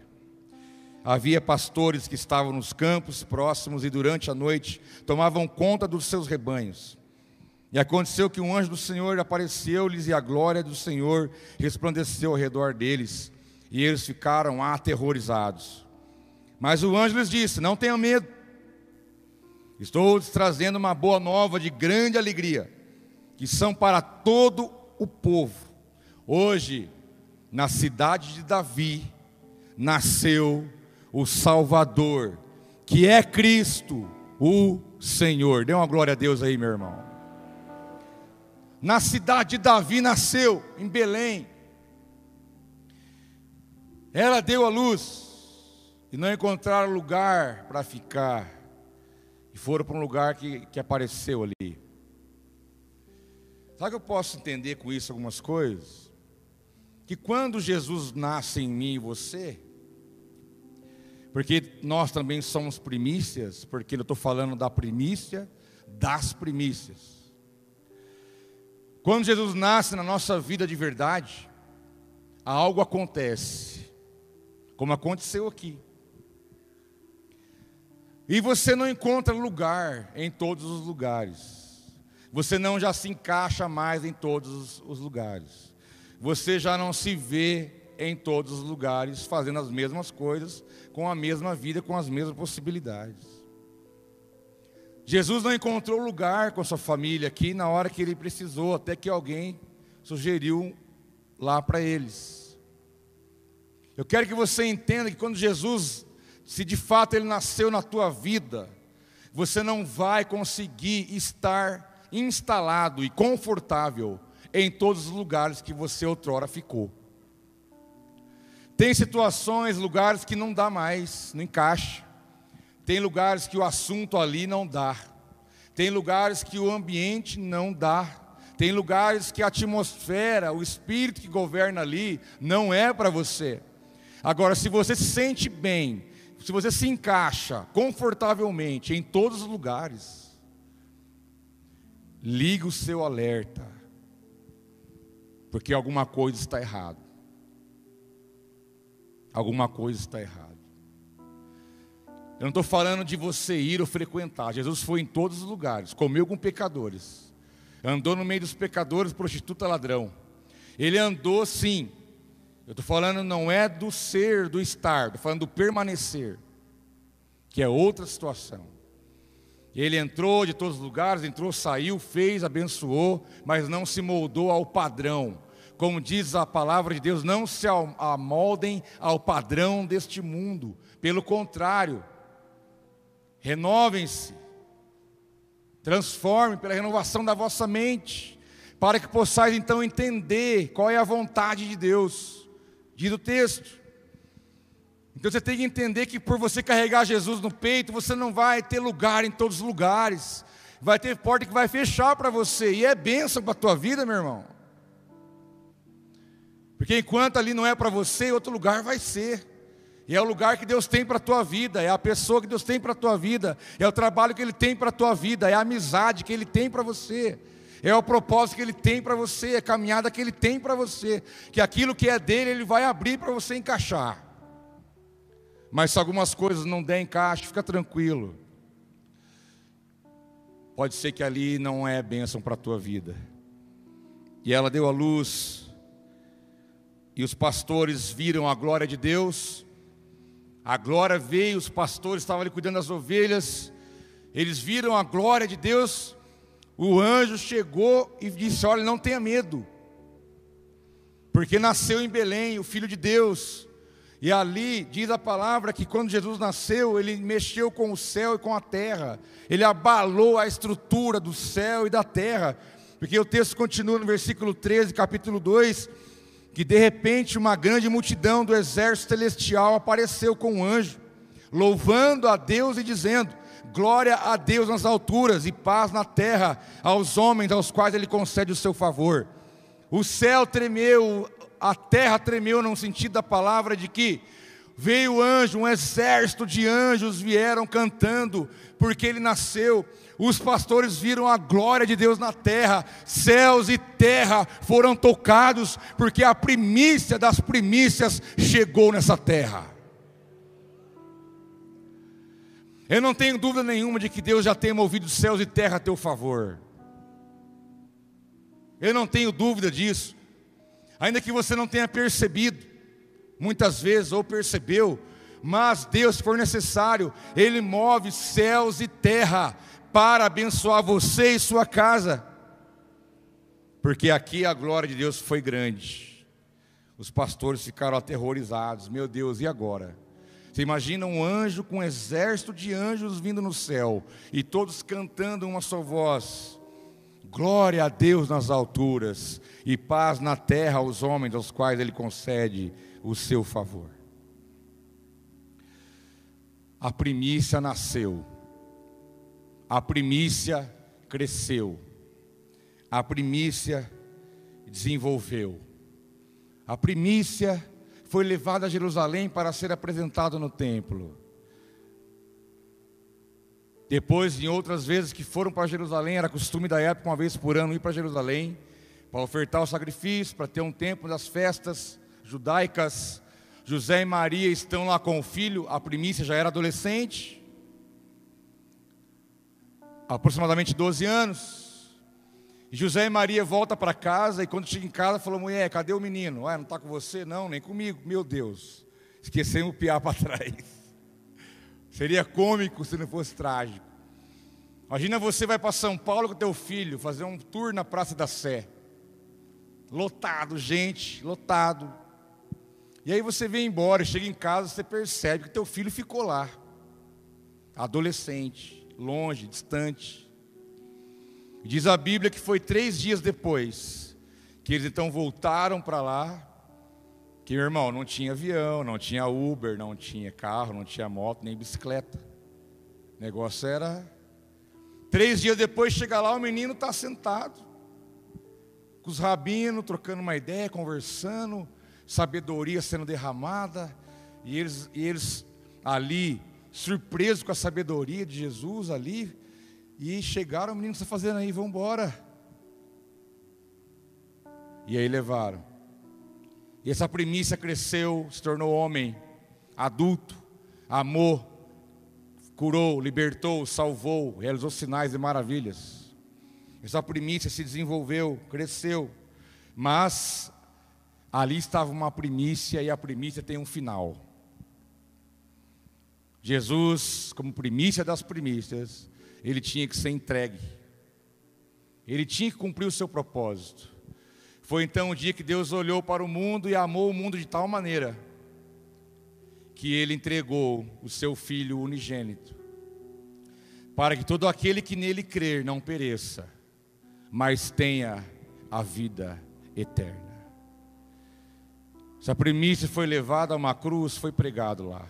Havia pastores que estavam nos campos próximos e durante a noite tomavam conta dos seus rebanhos. E aconteceu que um anjo do Senhor apareceu-lhes e a glória do Senhor resplandeceu ao redor deles, e eles ficaram aterrorizados. Mas o anjo lhes disse: Não tenham medo, estou lhes trazendo uma boa nova de grande alegria, que são para todo o povo. Hoje, na cidade de Davi, nasceu o Salvador, que é Cristo, o Senhor. Dê uma glória a Deus aí, meu irmão na cidade de Davi nasceu, em Belém. Ela deu a luz e não encontraram lugar para ficar, e foram para um lugar que, que apareceu ali. Sabe que eu posso entender com isso algumas coisas? Que quando Jesus nasce em mim e você, porque nós também somos primícias, porque eu estou falando da primícia das primícias. Quando Jesus nasce na nossa vida de verdade, algo acontece, como aconteceu aqui. E você não encontra lugar em todos os lugares. Você não já se encaixa mais em todos os lugares. Você já não se vê em todos os lugares fazendo as mesmas coisas, com a mesma vida, com as mesmas possibilidades. Jesus não encontrou lugar com sua família aqui na hora que ele precisou, até que alguém sugeriu lá para eles. Eu quero que você entenda que quando Jesus, se de fato ele nasceu na tua vida, você não vai conseguir estar instalado e confortável em todos os lugares que você outrora ficou. Tem situações, lugares que não dá mais, não encaixa. Tem lugares que o assunto ali não dá. Tem lugares que o ambiente não dá. Tem lugares que a atmosfera, o espírito que governa ali, não é para você. Agora, se você se sente bem, se você se encaixa confortavelmente em todos os lugares, liga o seu alerta, porque alguma coisa está errada. Alguma coisa está errada. Eu não estou falando de você ir ou frequentar. Jesus foi em todos os lugares, comeu com pecadores, andou no meio dos pecadores, prostituta, ladrão. Ele andou sim. Eu estou falando não é do ser, do estar, estou falando do permanecer, que é outra situação. Ele entrou de todos os lugares, entrou, saiu, fez, abençoou, mas não se moldou ao padrão. Como diz a palavra de Deus, não se amoldem ao padrão deste mundo. Pelo contrário, Renovem-se, transformem pela renovação da vossa mente, para que possais então entender qual é a vontade de Deus, diz o texto. Então você tem que entender que por você carregar Jesus no peito, você não vai ter lugar em todos os lugares. Vai ter porta que vai fechar para você, e é bênção para a tua vida, meu irmão. Porque enquanto ali não é para você, outro lugar vai ser. E é o lugar que Deus tem para a tua vida, é a pessoa que Deus tem para a tua vida, é o trabalho que Ele tem para a tua vida, é a amizade que Ele tem para você, é o propósito que Ele tem para você, é a caminhada que Ele tem para você, que aquilo que é dele Ele vai abrir para você encaixar. Mas se algumas coisas não der encaixe, fica tranquilo. Pode ser que ali não é bênção para a tua vida. E ela deu a luz, e os pastores viram a glória de Deus, a glória veio, os pastores estavam ali cuidando das ovelhas, eles viram a glória de Deus, o anjo chegou e disse: Olha, não tenha medo, porque nasceu em Belém o Filho de Deus, e ali diz a palavra que quando Jesus nasceu, ele mexeu com o céu e com a terra, ele abalou a estrutura do céu e da terra, porque o texto continua no versículo 13, capítulo 2 que de repente uma grande multidão do exército celestial apareceu com um anjo, louvando a Deus e dizendo: Glória a Deus nas alturas e paz na terra aos homens aos quais Ele concede o seu favor. O céu tremeu, a terra tremeu no sentido da palavra de que veio o anjo, um exército de anjos vieram cantando, porque ele nasceu os pastores viram a glória de Deus na terra, céus e terra foram tocados, porque a primícia das primícias chegou nessa terra. Eu não tenho dúvida nenhuma de que Deus já tem movido céus e terra a teu favor. Eu não tenho dúvida disso. Ainda que você não tenha percebido, muitas vezes, ou percebeu, mas Deus, se for necessário, Ele move céus e terra para abençoar você e sua casa, porque aqui a glória de Deus foi grande. Os pastores ficaram aterrorizados, meu Deus, e agora? Você imagina um anjo com um exército de anjos vindo no céu e todos cantando uma só voz: Glória a Deus nas alturas e paz na terra aos homens aos quais Ele concede o seu favor. A primícia nasceu a primícia cresceu, a primícia desenvolveu, a primícia foi levada a Jerusalém para ser apresentada no templo. Depois, em outras vezes que foram para Jerusalém, era costume da época, uma vez por ano, ir para Jerusalém, para ofertar o sacrifício, para ter um tempo das festas judaicas. José e Maria estão lá com o filho, a primícia já era adolescente aproximadamente 12 anos. José e Maria voltam para casa e quando chega em casa falou: mulher, cadê o menino? Ué, não está com você? Não, nem comigo. Meu Deus, esquecemos o piar para trás. Seria cômico se não fosse trágico. Imagina você vai para São Paulo com teu filho fazer um tour na Praça da Sé. Lotado, gente, lotado. E aí você vem embora, chega em casa, você percebe que teu filho ficou lá. Adolescente longe, distante. Diz a Bíblia que foi três dias depois que eles então voltaram para lá. Que irmão não tinha avião, não tinha Uber, não tinha carro, não tinha moto, nem bicicleta. O negócio era. Três dias depois chega lá, o menino está sentado, com os rabinos, trocando uma ideia, conversando, sabedoria sendo derramada, e eles, e eles ali surpresos com a sabedoria de Jesus ali, e chegaram, o menino está fazendo aí, vamos embora. E aí levaram. E essa primícia cresceu, se tornou homem, adulto, amou, curou, libertou, salvou, realizou sinais e maravilhas. Essa primícia se desenvolveu, cresceu, mas ali estava uma primícia e a primícia tem um final. Jesus, como primícia das primícias, ele tinha que ser entregue. Ele tinha que cumprir o seu propósito. Foi então o dia que Deus olhou para o mundo e amou o mundo de tal maneira que ele entregou o seu filho unigênito, para que todo aquele que nele crer não pereça, mas tenha a vida eterna. Essa primícia foi levada a uma cruz, foi pregado lá.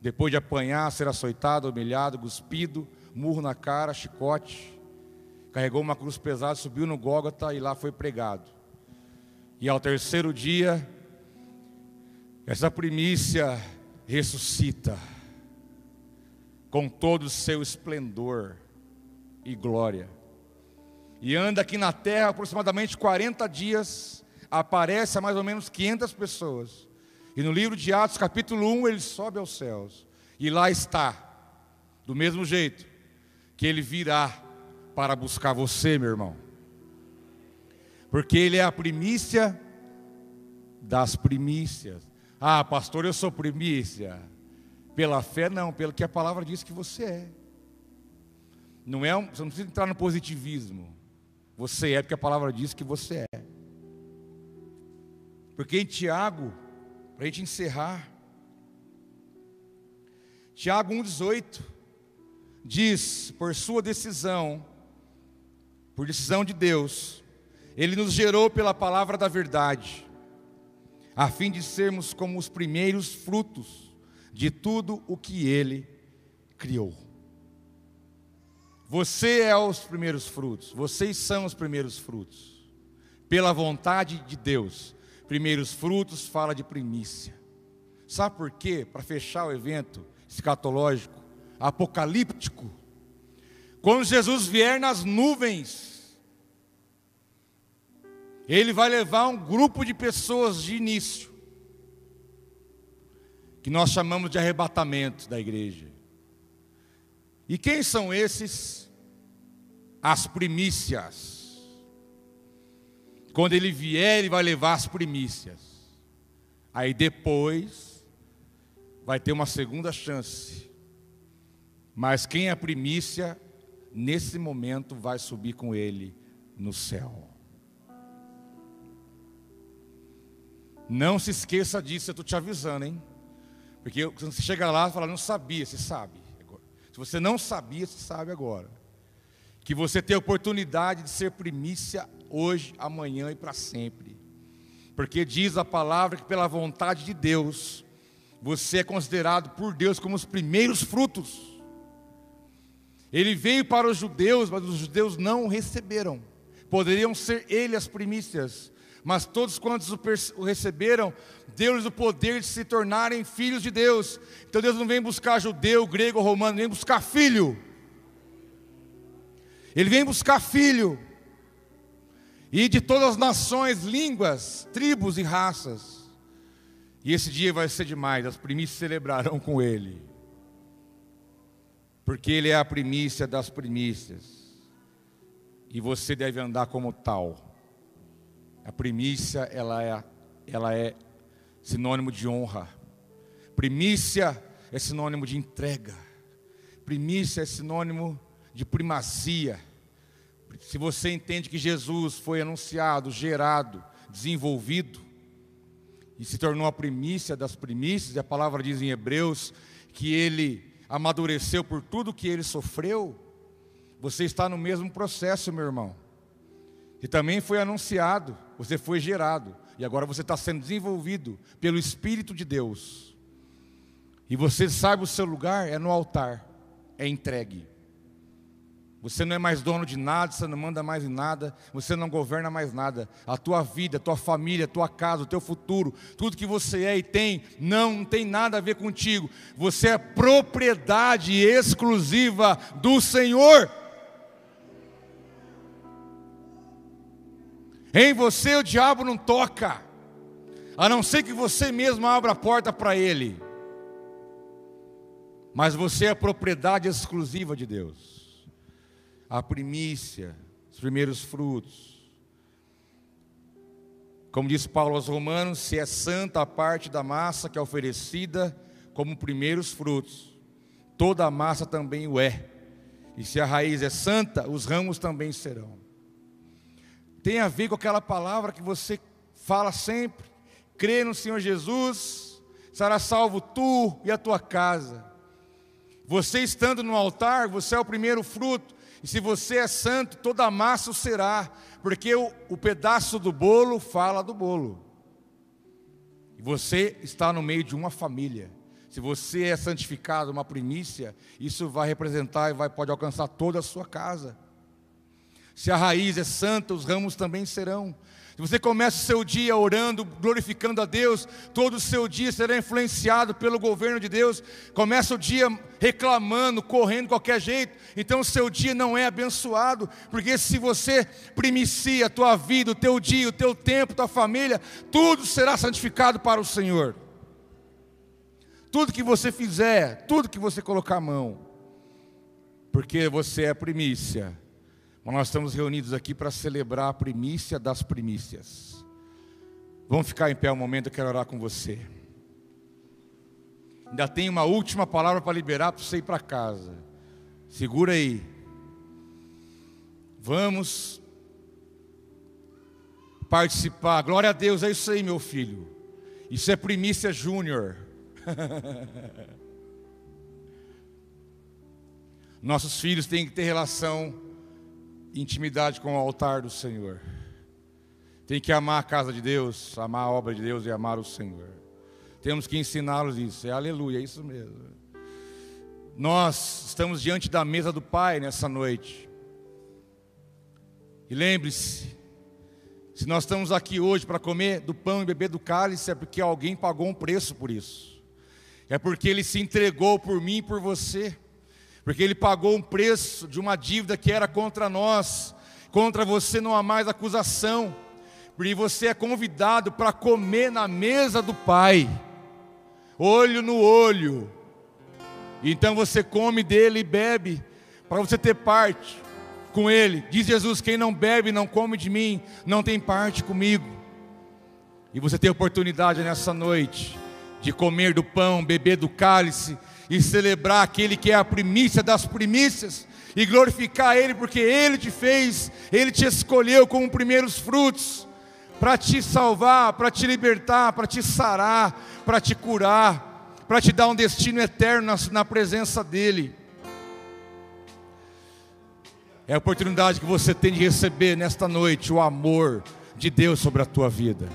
Depois de apanhar, ser açoitado, humilhado, cuspido, murro na cara, chicote, carregou uma cruz pesada, subiu no Gólgota e lá foi pregado. E ao terceiro dia, essa primícia ressuscita com todo o seu esplendor e glória. E anda aqui na terra aproximadamente 40 dias, aparece a mais ou menos 500 pessoas. E no livro de Atos, capítulo 1, ele sobe aos céus. E lá está, do mesmo jeito que ele virá para buscar você, meu irmão. Porque ele é a primícia das primícias. Ah, pastor, eu sou primícia. Pela fé, não, pelo que a palavra diz que você é. Não é um, você não precisa entrar no positivismo. Você é porque a palavra diz que você é. Porque em Tiago, para a gente encerrar, Tiago 1,18 diz: por sua decisão, por decisão de Deus, Ele nos gerou pela palavra da verdade, a fim de sermos como os primeiros frutos de tudo o que Ele criou. Você é os primeiros frutos, vocês são os primeiros frutos, pela vontade de Deus. Primeiros frutos fala de primícia. Sabe por quê? Para fechar o evento escatológico, apocalíptico. Quando Jesus vier nas nuvens, ele vai levar um grupo de pessoas de início, que nós chamamos de arrebatamento da igreja. E quem são esses? As primícias. Quando ele vier, ele vai levar as primícias. Aí depois vai ter uma segunda chance. Mas quem é primícia, nesse momento vai subir com ele no céu. Não se esqueça disso, eu estou te avisando, hein? Porque você chega lá e fala, não sabia, você sabe. Se você não sabia, você sabe agora. Que você tem a oportunidade de ser primícia hoje, amanhã e para sempre. Porque diz a palavra que pela vontade de Deus, você é considerado por Deus como os primeiros frutos. Ele veio para os judeus, mas os judeus não o receberam. Poderiam ser ele as primícias, mas todos quantos o receberam, deu-lhes o poder de se tornarem filhos de Deus. Então Deus não vem buscar judeu, grego, romano, vem buscar filho. Ele vem buscar filho. E de todas as nações, línguas, tribos e raças. E esse dia vai ser demais, as primícias celebrarão com ele. Porque ele é a primícia das primícias. E você deve andar como tal. A primícia, ela é, ela é sinônimo de honra. Primícia é sinônimo de entrega. Primícia é sinônimo de primazia. Se você entende que Jesus foi anunciado, gerado, desenvolvido, e se tornou a primícia das primícias, e a palavra diz em Hebreus que ele amadureceu por tudo que ele sofreu, você está no mesmo processo, meu irmão. E também foi anunciado, você foi gerado, e agora você está sendo desenvolvido pelo Espírito de Deus. E você sabe o seu lugar é no altar, é entregue. Você não é mais dono de nada, você não manda mais em nada, você não governa mais nada. A tua vida, a tua família, a tua casa, o teu futuro, tudo que você é e tem, não, não tem nada a ver contigo. Você é propriedade exclusiva do Senhor. Em você o diabo não toca, a não ser que você mesmo abra a porta para ele. Mas você é propriedade exclusiva de Deus. A primícia, os primeiros frutos. Como diz Paulo aos Romanos, se é santa a parte da massa que é oferecida como primeiros frutos, toda a massa também o é. E se a raiz é santa, os ramos também serão tem a ver com aquela palavra que você fala sempre: crê no Senhor Jesus, será salvo tu e a tua casa. Você estando no altar, você é o primeiro fruto, E se você é santo, toda massa o será, porque o, o pedaço do bolo fala do bolo. E você está no meio de uma família. Se você é santificado, uma primícia, isso vai representar e vai, pode alcançar toda a sua casa. Se a raiz é santa, os ramos também serão. Se você começa o seu dia orando, glorificando a Deus, todo o seu dia será influenciado pelo governo de Deus. Começa o dia reclamando, correndo de qualquer jeito, então o seu dia não é abençoado, porque se você primicia a tua vida, o teu dia, o teu tempo, tua família, tudo será santificado para o Senhor. Tudo que você fizer, tudo que você colocar a mão, porque você é primícia mas nós estamos reunidos aqui para celebrar a primícia das primícias. Vamos ficar em pé um momento, eu quero orar com você. Ainda tem uma última palavra para liberar para você ir para casa. Segura aí. Vamos participar. Glória a Deus, é isso aí, meu filho. Isso é primícia júnior. [LAUGHS] Nossos filhos têm que ter relação intimidade com o altar do Senhor. Tem que amar a casa de Deus, amar a obra de Deus e amar o Senhor. Temos que ensiná-los isso. É aleluia, é isso mesmo. Nós estamos diante da mesa do Pai nessa noite. E lembre-se, se nós estamos aqui hoje para comer do pão e beber do cálice, é porque alguém pagou um preço por isso. É porque ele se entregou por mim e por você porque ele pagou um preço de uma dívida que era contra nós, contra você não há mais acusação, porque você é convidado para comer na mesa do Pai, olho no olho, então você come dele e bebe, para você ter parte com ele. Diz Jesus: quem não bebe, não come de mim, não tem parte comigo. E você tem oportunidade nessa noite de comer do pão, beber do cálice e celebrar aquele que é a primícia das primícias e glorificar Ele, porque Ele te fez, Ele te escolheu como primeiros frutos para te salvar, para te libertar, para te sarar, para te curar, para te dar um destino eterno na, na presença dEle. É a oportunidade que você tem de receber nesta noite o amor de Deus sobre a tua vida,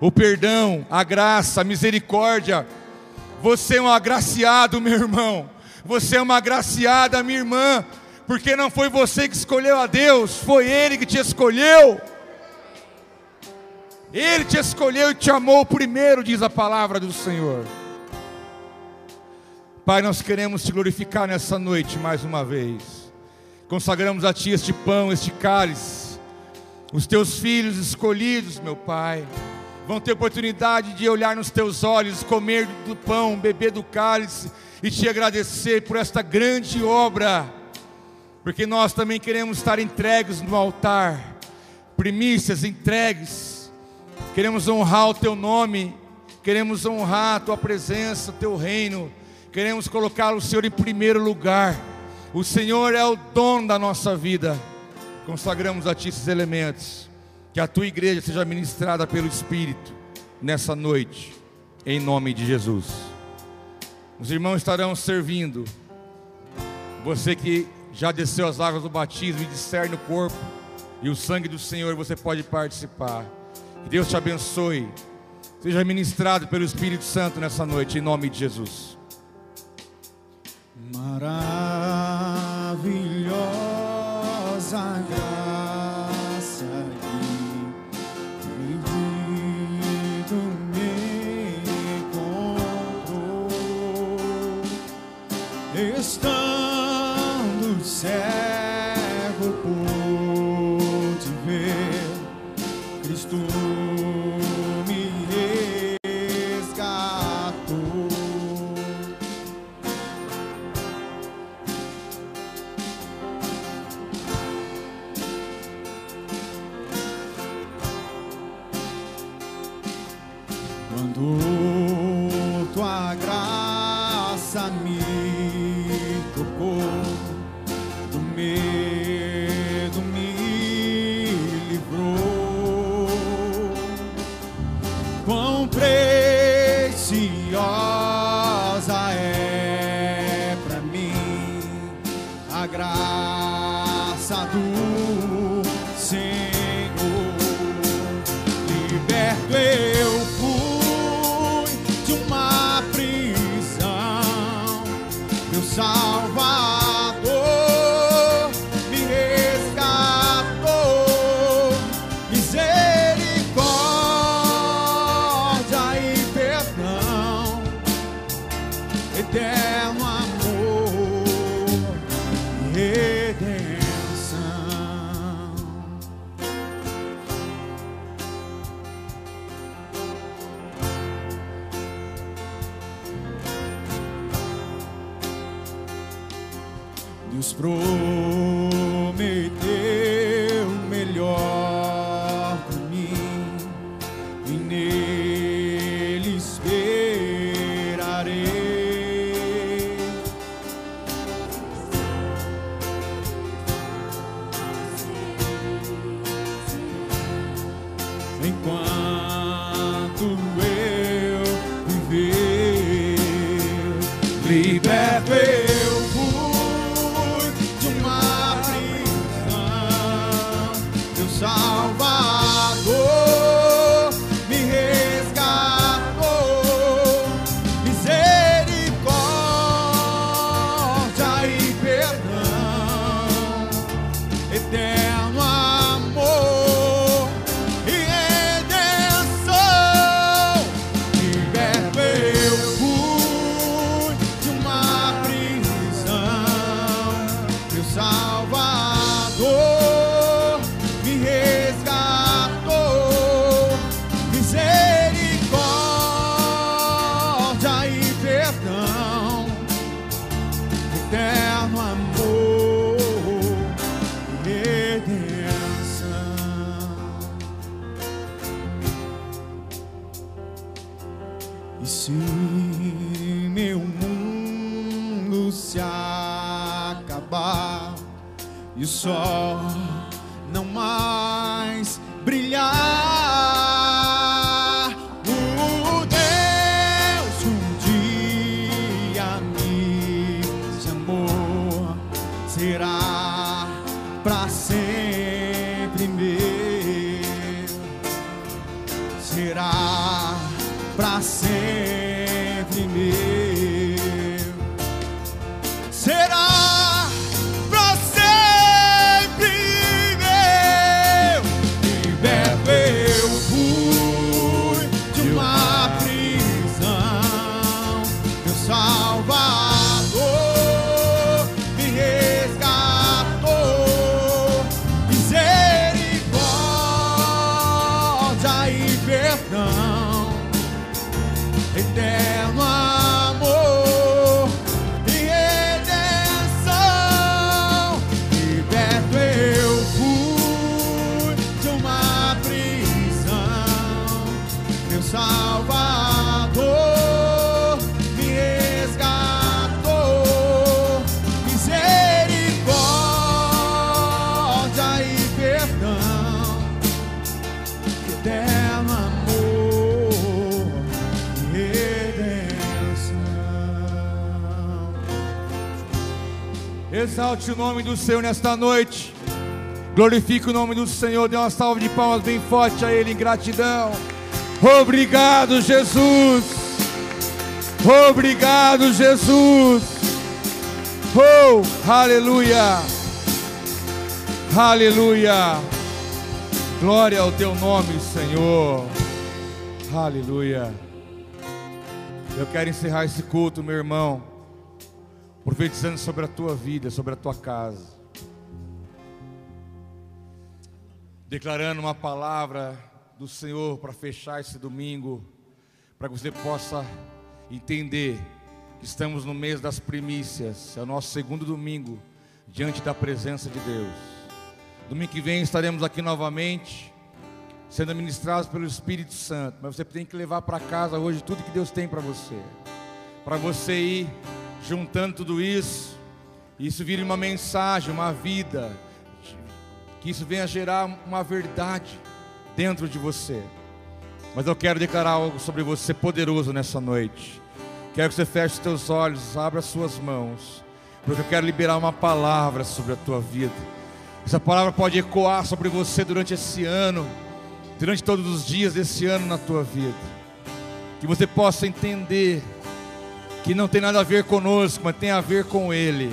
o perdão, a graça, a misericórdia você é um agraciado, meu irmão. Você é uma agraciada, minha irmã. Porque não foi você que escolheu a Deus, foi Ele que te escolheu. Ele te escolheu e te amou primeiro, diz a palavra do Senhor. Pai, nós queremos te glorificar nessa noite mais uma vez. Consagramos a Ti este pão, este cálice, os Teus filhos escolhidos, meu Pai vão ter oportunidade de olhar nos teus olhos, comer do pão, beber do cálice e te agradecer por esta grande obra, porque nós também queremos estar entregues no altar, primícias entregues, queremos honrar o teu nome, queremos honrar a tua presença, o teu reino, queremos colocar o Senhor em primeiro lugar. O Senhor é o dono da nossa vida. Consagramos a Ti esses elementos. Que a tua igreja seja ministrada pelo Espírito nessa noite, em nome de Jesus. Os irmãos estarão servindo. Você que já desceu as águas do batismo e discerne o corpo e o sangue do Senhor, você pode participar. Que Deus te abençoe. Seja ministrado pelo Espírito Santo nessa noite, em nome de Jesus. Maravilhosa estando Exalte o nome do Senhor nesta noite. Glorifique o nome do Senhor. Dê uma salva de palmas bem forte a Ele em gratidão. Obrigado, Jesus. Obrigado, Jesus. Oh, aleluia. Aleluia. Glória ao teu nome, Senhor. Aleluia. Eu quero encerrar esse culto, meu irmão, profetizando sobre a tua vida, sobre a tua casa. Declarando uma palavra do Senhor para fechar esse domingo, para que você possa entender que estamos no mês das primícias, é o nosso segundo domingo diante da presença de Deus. Domingo que vem estaremos aqui novamente, sendo ministrados pelo Espírito Santo. Mas você tem que levar para casa hoje tudo que Deus tem para você. Para você ir juntando tudo isso, isso vire uma mensagem, uma vida, que isso venha gerar uma verdade dentro de você. Mas eu quero declarar algo sobre você poderoso nessa noite. Quero que você feche os teus olhos, abra as suas mãos, porque eu quero liberar uma palavra sobre a tua vida. Essa palavra pode ecoar sobre você durante esse ano, durante todos os dias desse ano na tua vida. Que você possa entender que não tem nada a ver conosco, mas tem a ver com Ele.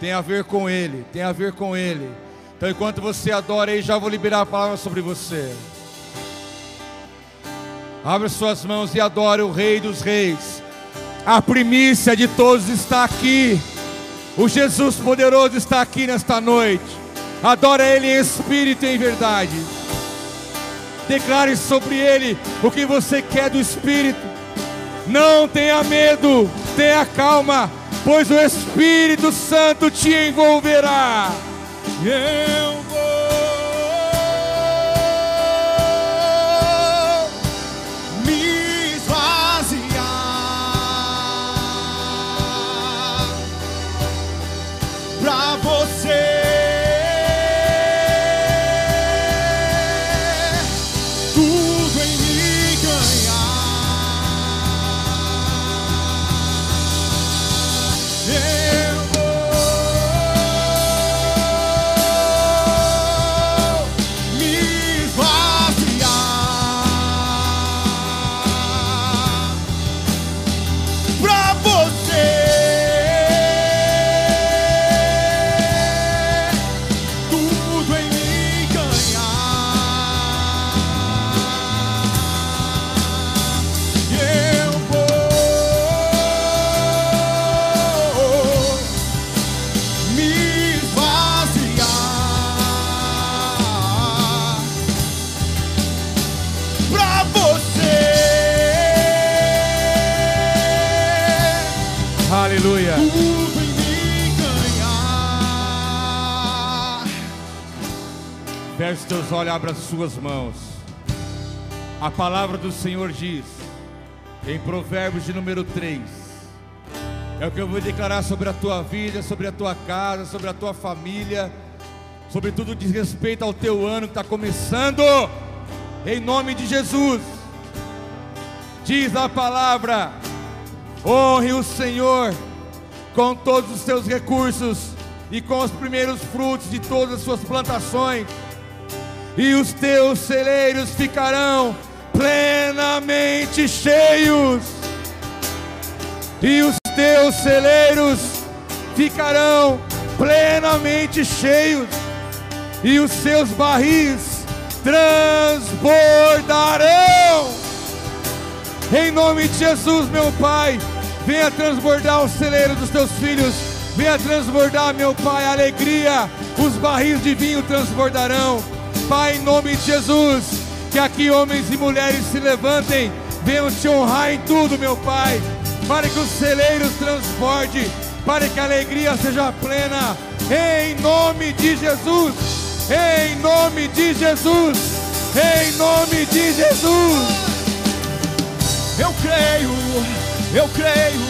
Tem a ver com Ele, tem a ver com Ele. Então, enquanto você adora aí, já vou liberar a palavra sobre você. Abra suas mãos e adore o Rei dos Reis, A primícia de todos está aqui. O Jesus poderoso está aqui nesta noite. Adora Ele em espírito e em verdade. Declare sobre Ele o que você quer do Espírito. Não tenha medo, tenha calma, pois o Espírito Santo te envolverá. Eu Teus olhos, abra as suas mãos. A palavra do Senhor diz, em Provérbios de número 3, é o que eu vou declarar sobre a tua vida, sobre a tua casa, sobre a tua família, sobre tudo que diz respeito ao teu ano que está começando, em nome de Jesus. Diz a palavra: honre o Senhor com todos os seus recursos e com os primeiros frutos de todas as suas plantações e os teus celeiros ficarão plenamente cheios, e os teus celeiros ficarão plenamente cheios, e os seus barris transbordarão. Em nome de Jesus, meu Pai, venha transbordar o celeiro dos teus filhos, venha transbordar, meu Pai, a alegria, os barris de vinho transbordarão. Pai, em nome de Jesus, que aqui homens e mulheres se levantem, venham te honrar em tudo, meu Pai, para que os celeiros transbordem, para que a alegria seja plena, em nome de Jesus, em nome de Jesus, em nome de Jesus. Eu creio, eu creio,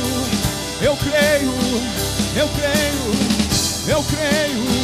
eu creio, eu creio, eu creio.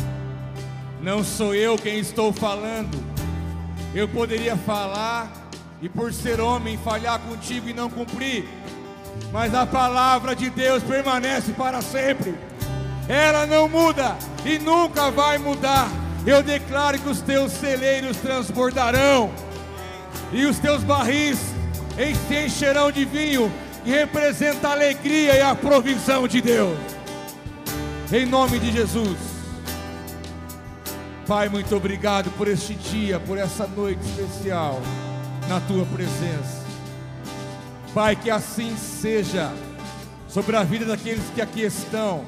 Não sou eu quem estou falando. Eu poderia falar e por ser homem falhar contigo e não cumprir. Mas a palavra de Deus permanece para sempre. Ela não muda e nunca vai mudar. Eu declaro que os teus celeiros transbordarão e os teus barris encherão de vinho, que representa a alegria e a provisão de Deus. Em nome de Jesus. Pai, muito obrigado por este dia, por essa noite especial na tua presença. Pai, que assim seja sobre a vida daqueles que aqui estão,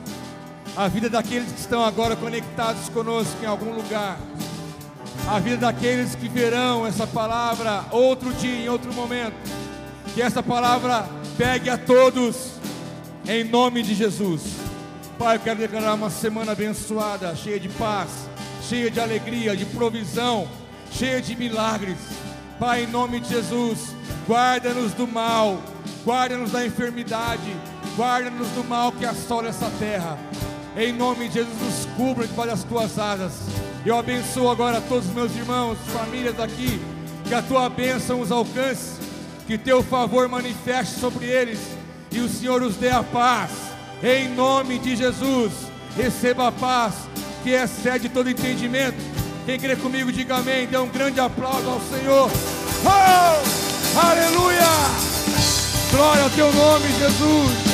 a vida daqueles que estão agora conectados conosco em algum lugar, a vida daqueles que verão essa palavra outro dia, em outro momento. Que essa palavra pegue a todos, em nome de Jesus. Pai, eu quero declarar uma semana abençoada, cheia de paz, cheia de alegria, de provisão, cheia de milagres. Pai, em nome de Jesus, guarda-nos do mal, guarda-nos da enfermidade, guarda-nos do mal que assola essa terra. Em nome de Jesus, nos cubra debaixo das tuas asas. Eu abençoo agora todos os meus irmãos, famílias aqui, que a tua bênção os alcance, que teu favor manifeste sobre eles e o Senhor os dê a paz. Em nome de Jesus, receba a paz que excede todo entendimento. Quem crê comigo, diga amém. Dê um grande aplauso ao Senhor. Oh! Aleluia! Glória ao teu nome, Jesus.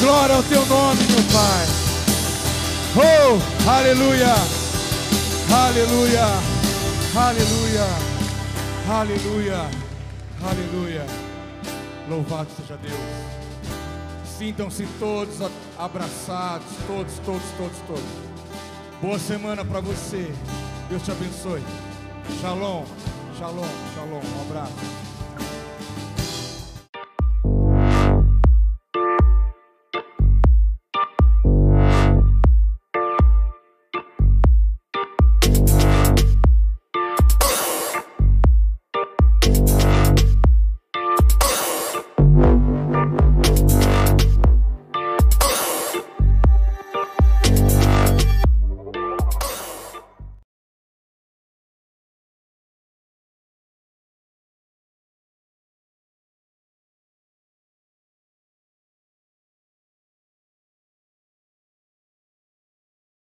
Glória ao teu nome, meu Pai. Oh, aleluia! Aleluia! Aleluia! Aleluia! Aleluia! Louvado seja Deus. Sintam-se todos abraçados, todos, todos, todos, todos. Boa semana para você. Deus te abençoe. Shalom, shalom, shalom. Um abraço.